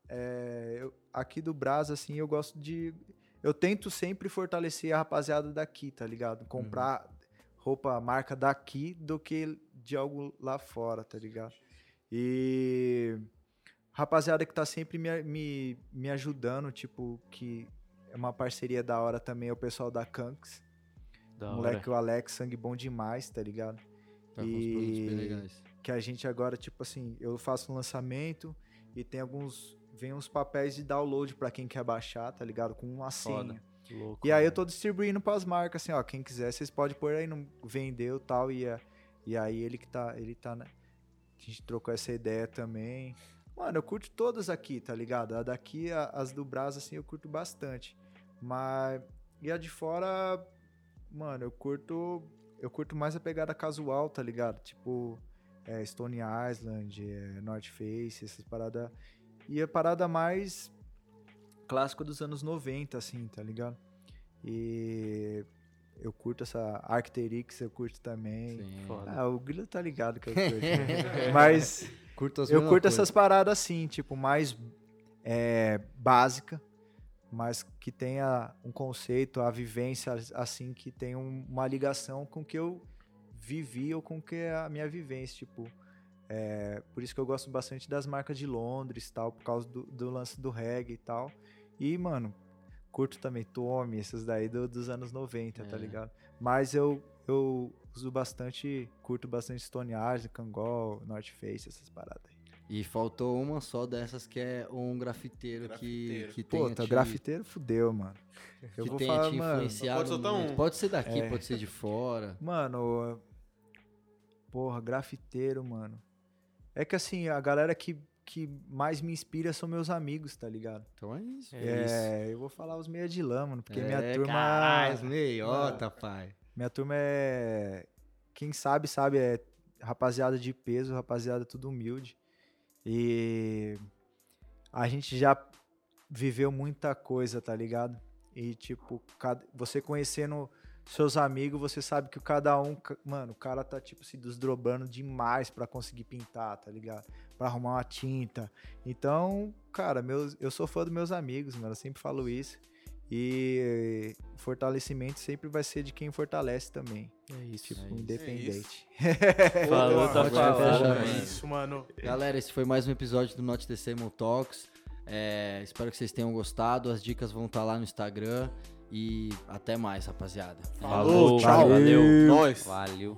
Speaker 5: é, eu- aqui do Brás, assim, eu gosto de. Eu tento sempre fortalecer a rapaziada daqui, tá ligado? Comprar roupa, marca daqui do que de algo lá fora, tá ligado? E. Rapaziada que tá sempre me, me, me ajudando, tipo, que é uma parceria da hora também, é o pessoal da Kanks.
Speaker 4: Da hora.
Speaker 5: Moleque, o Alex, sangue bom demais, tá ligado?
Speaker 2: Tá com bem
Speaker 5: E-
Speaker 2: legais.
Speaker 5: Que a gente agora, tipo assim, eu faço um lançamento e tem alguns. Vem uns papéis de download pra quem quer baixar, tá ligado? Com uma
Speaker 4: Foda.
Speaker 5: senha.
Speaker 4: Louco,
Speaker 5: E aí eu
Speaker 4: mano.
Speaker 5: tô distribuindo pras marcas, assim, ó. Quem quiser, vocês podem pôr aí, não vendeu e tal. E, é- e aí ele que tá. Ele tá. né? A gente trocou essa ideia também. Mano, eu curto todas aqui, tá ligado? A daqui, a- as do Brás, assim, eu curto bastante. Mas. E a de fora, mano, eu curto. Eu curto mais a pegada casual, tá ligado? Tipo, é, Stone Island, é, North Face, essas paradas. E a parada mais clássica dos anos 90, assim, tá ligado? E eu curto essa Arcteryx, eu curto também.
Speaker 2: Sim.
Speaker 4: Foda.
Speaker 5: Ah, o Grilo tá ligado que eu curto. né? Mas
Speaker 2: Curto as
Speaker 5: eu curto
Speaker 2: coisa.
Speaker 5: essas paradas assim, tipo, mais é, básica, mas que tenha um conceito, a vivência assim, que tenha um- uma ligação com o que eu vivi ou com o que é a minha vivência, tipo. é, por isso que eu gosto bastante das marcas de Londres tal, por causa do, do lance do reggae e tal. E, mano, curto também Tommy, esses daí do- dos anos 90, tá
Speaker 2: É.
Speaker 5: ligado? Mas eu, eu uso bastante, curto bastante Stone Island, Kangol, North Face, essas paradas aí.
Speaker 2: E faltou uma só dessas que é um grafiteiro,
Speaker 3: Grafiteiro.
Speaker 2: que, que
Speaker 5: Pô,
Speaker 2: tenha
Speaker 5: tá
Speaker 2: te-
Speaker 5: grafiteiro fudeu, mano. Eu
Speaker 2: que
Speaker 5: vou
Speaker 2: tenha
Speaker 5: falar,
Speaker 2: te influenciado
Speaker 3: Pode soltar um?
Speaker 2: Pode ser daqui,
Speaker 5: É.
Speaker 2: pode ser de fora.
Speaker 5: Mano, porra, grafiteiro, mano. É que assim, a galera que, que mais me inspira são meus amigos, tá ligado?
Speaker 2: Então é isso.
Speaker 5: É, eu vou falar os meia de lã, mano, porque minha
Speaker 2: É,
Speaker 5: turma.
Speaker 2: caralho, meiota, pai.
Speaker 5: Minha turma é. Quem sabe, sabe, é rapaziada de peso, rapaziada tudo humilde. E a gente já viveu muita coisa, tá ligado? E, tipo, cada- você conhecendo seus amigos, você sabe que o cada um. Mano, o cara tá, tipo, se desdobrando demais pra conseguir pintar, tá ligado? Pra arrumar uma tinta. Então, cara, meus, eu sou fã dos meus amigos, mano. Eu sempre falo isso. E o fortalecimento sempre vai ser de quem fortalece também.
Speaker 4: É isso.
Speaker 5: Tipo,
Speaker 2: É isso.
Speaker 5: independente.
Speaker 4: Falou, tá
Speaker 1: Pode
Speaker 2: falando,
Speaker 1: fechar,
Speaker 2: mano.
Speaker 1: é isso, mano.
Speaker 2: Galera, esse foi mais um episódio do Not The Same Talks. É, espero que vocês tenham gostado. As dicas vão estar lá no Instagram. E até mais, rapaziada.
Speaker 4: Falou,
Speaker 5: tchau.
Speaker 4: valeu.
Speaker 3: Nós.
Speaker 4: Valeu.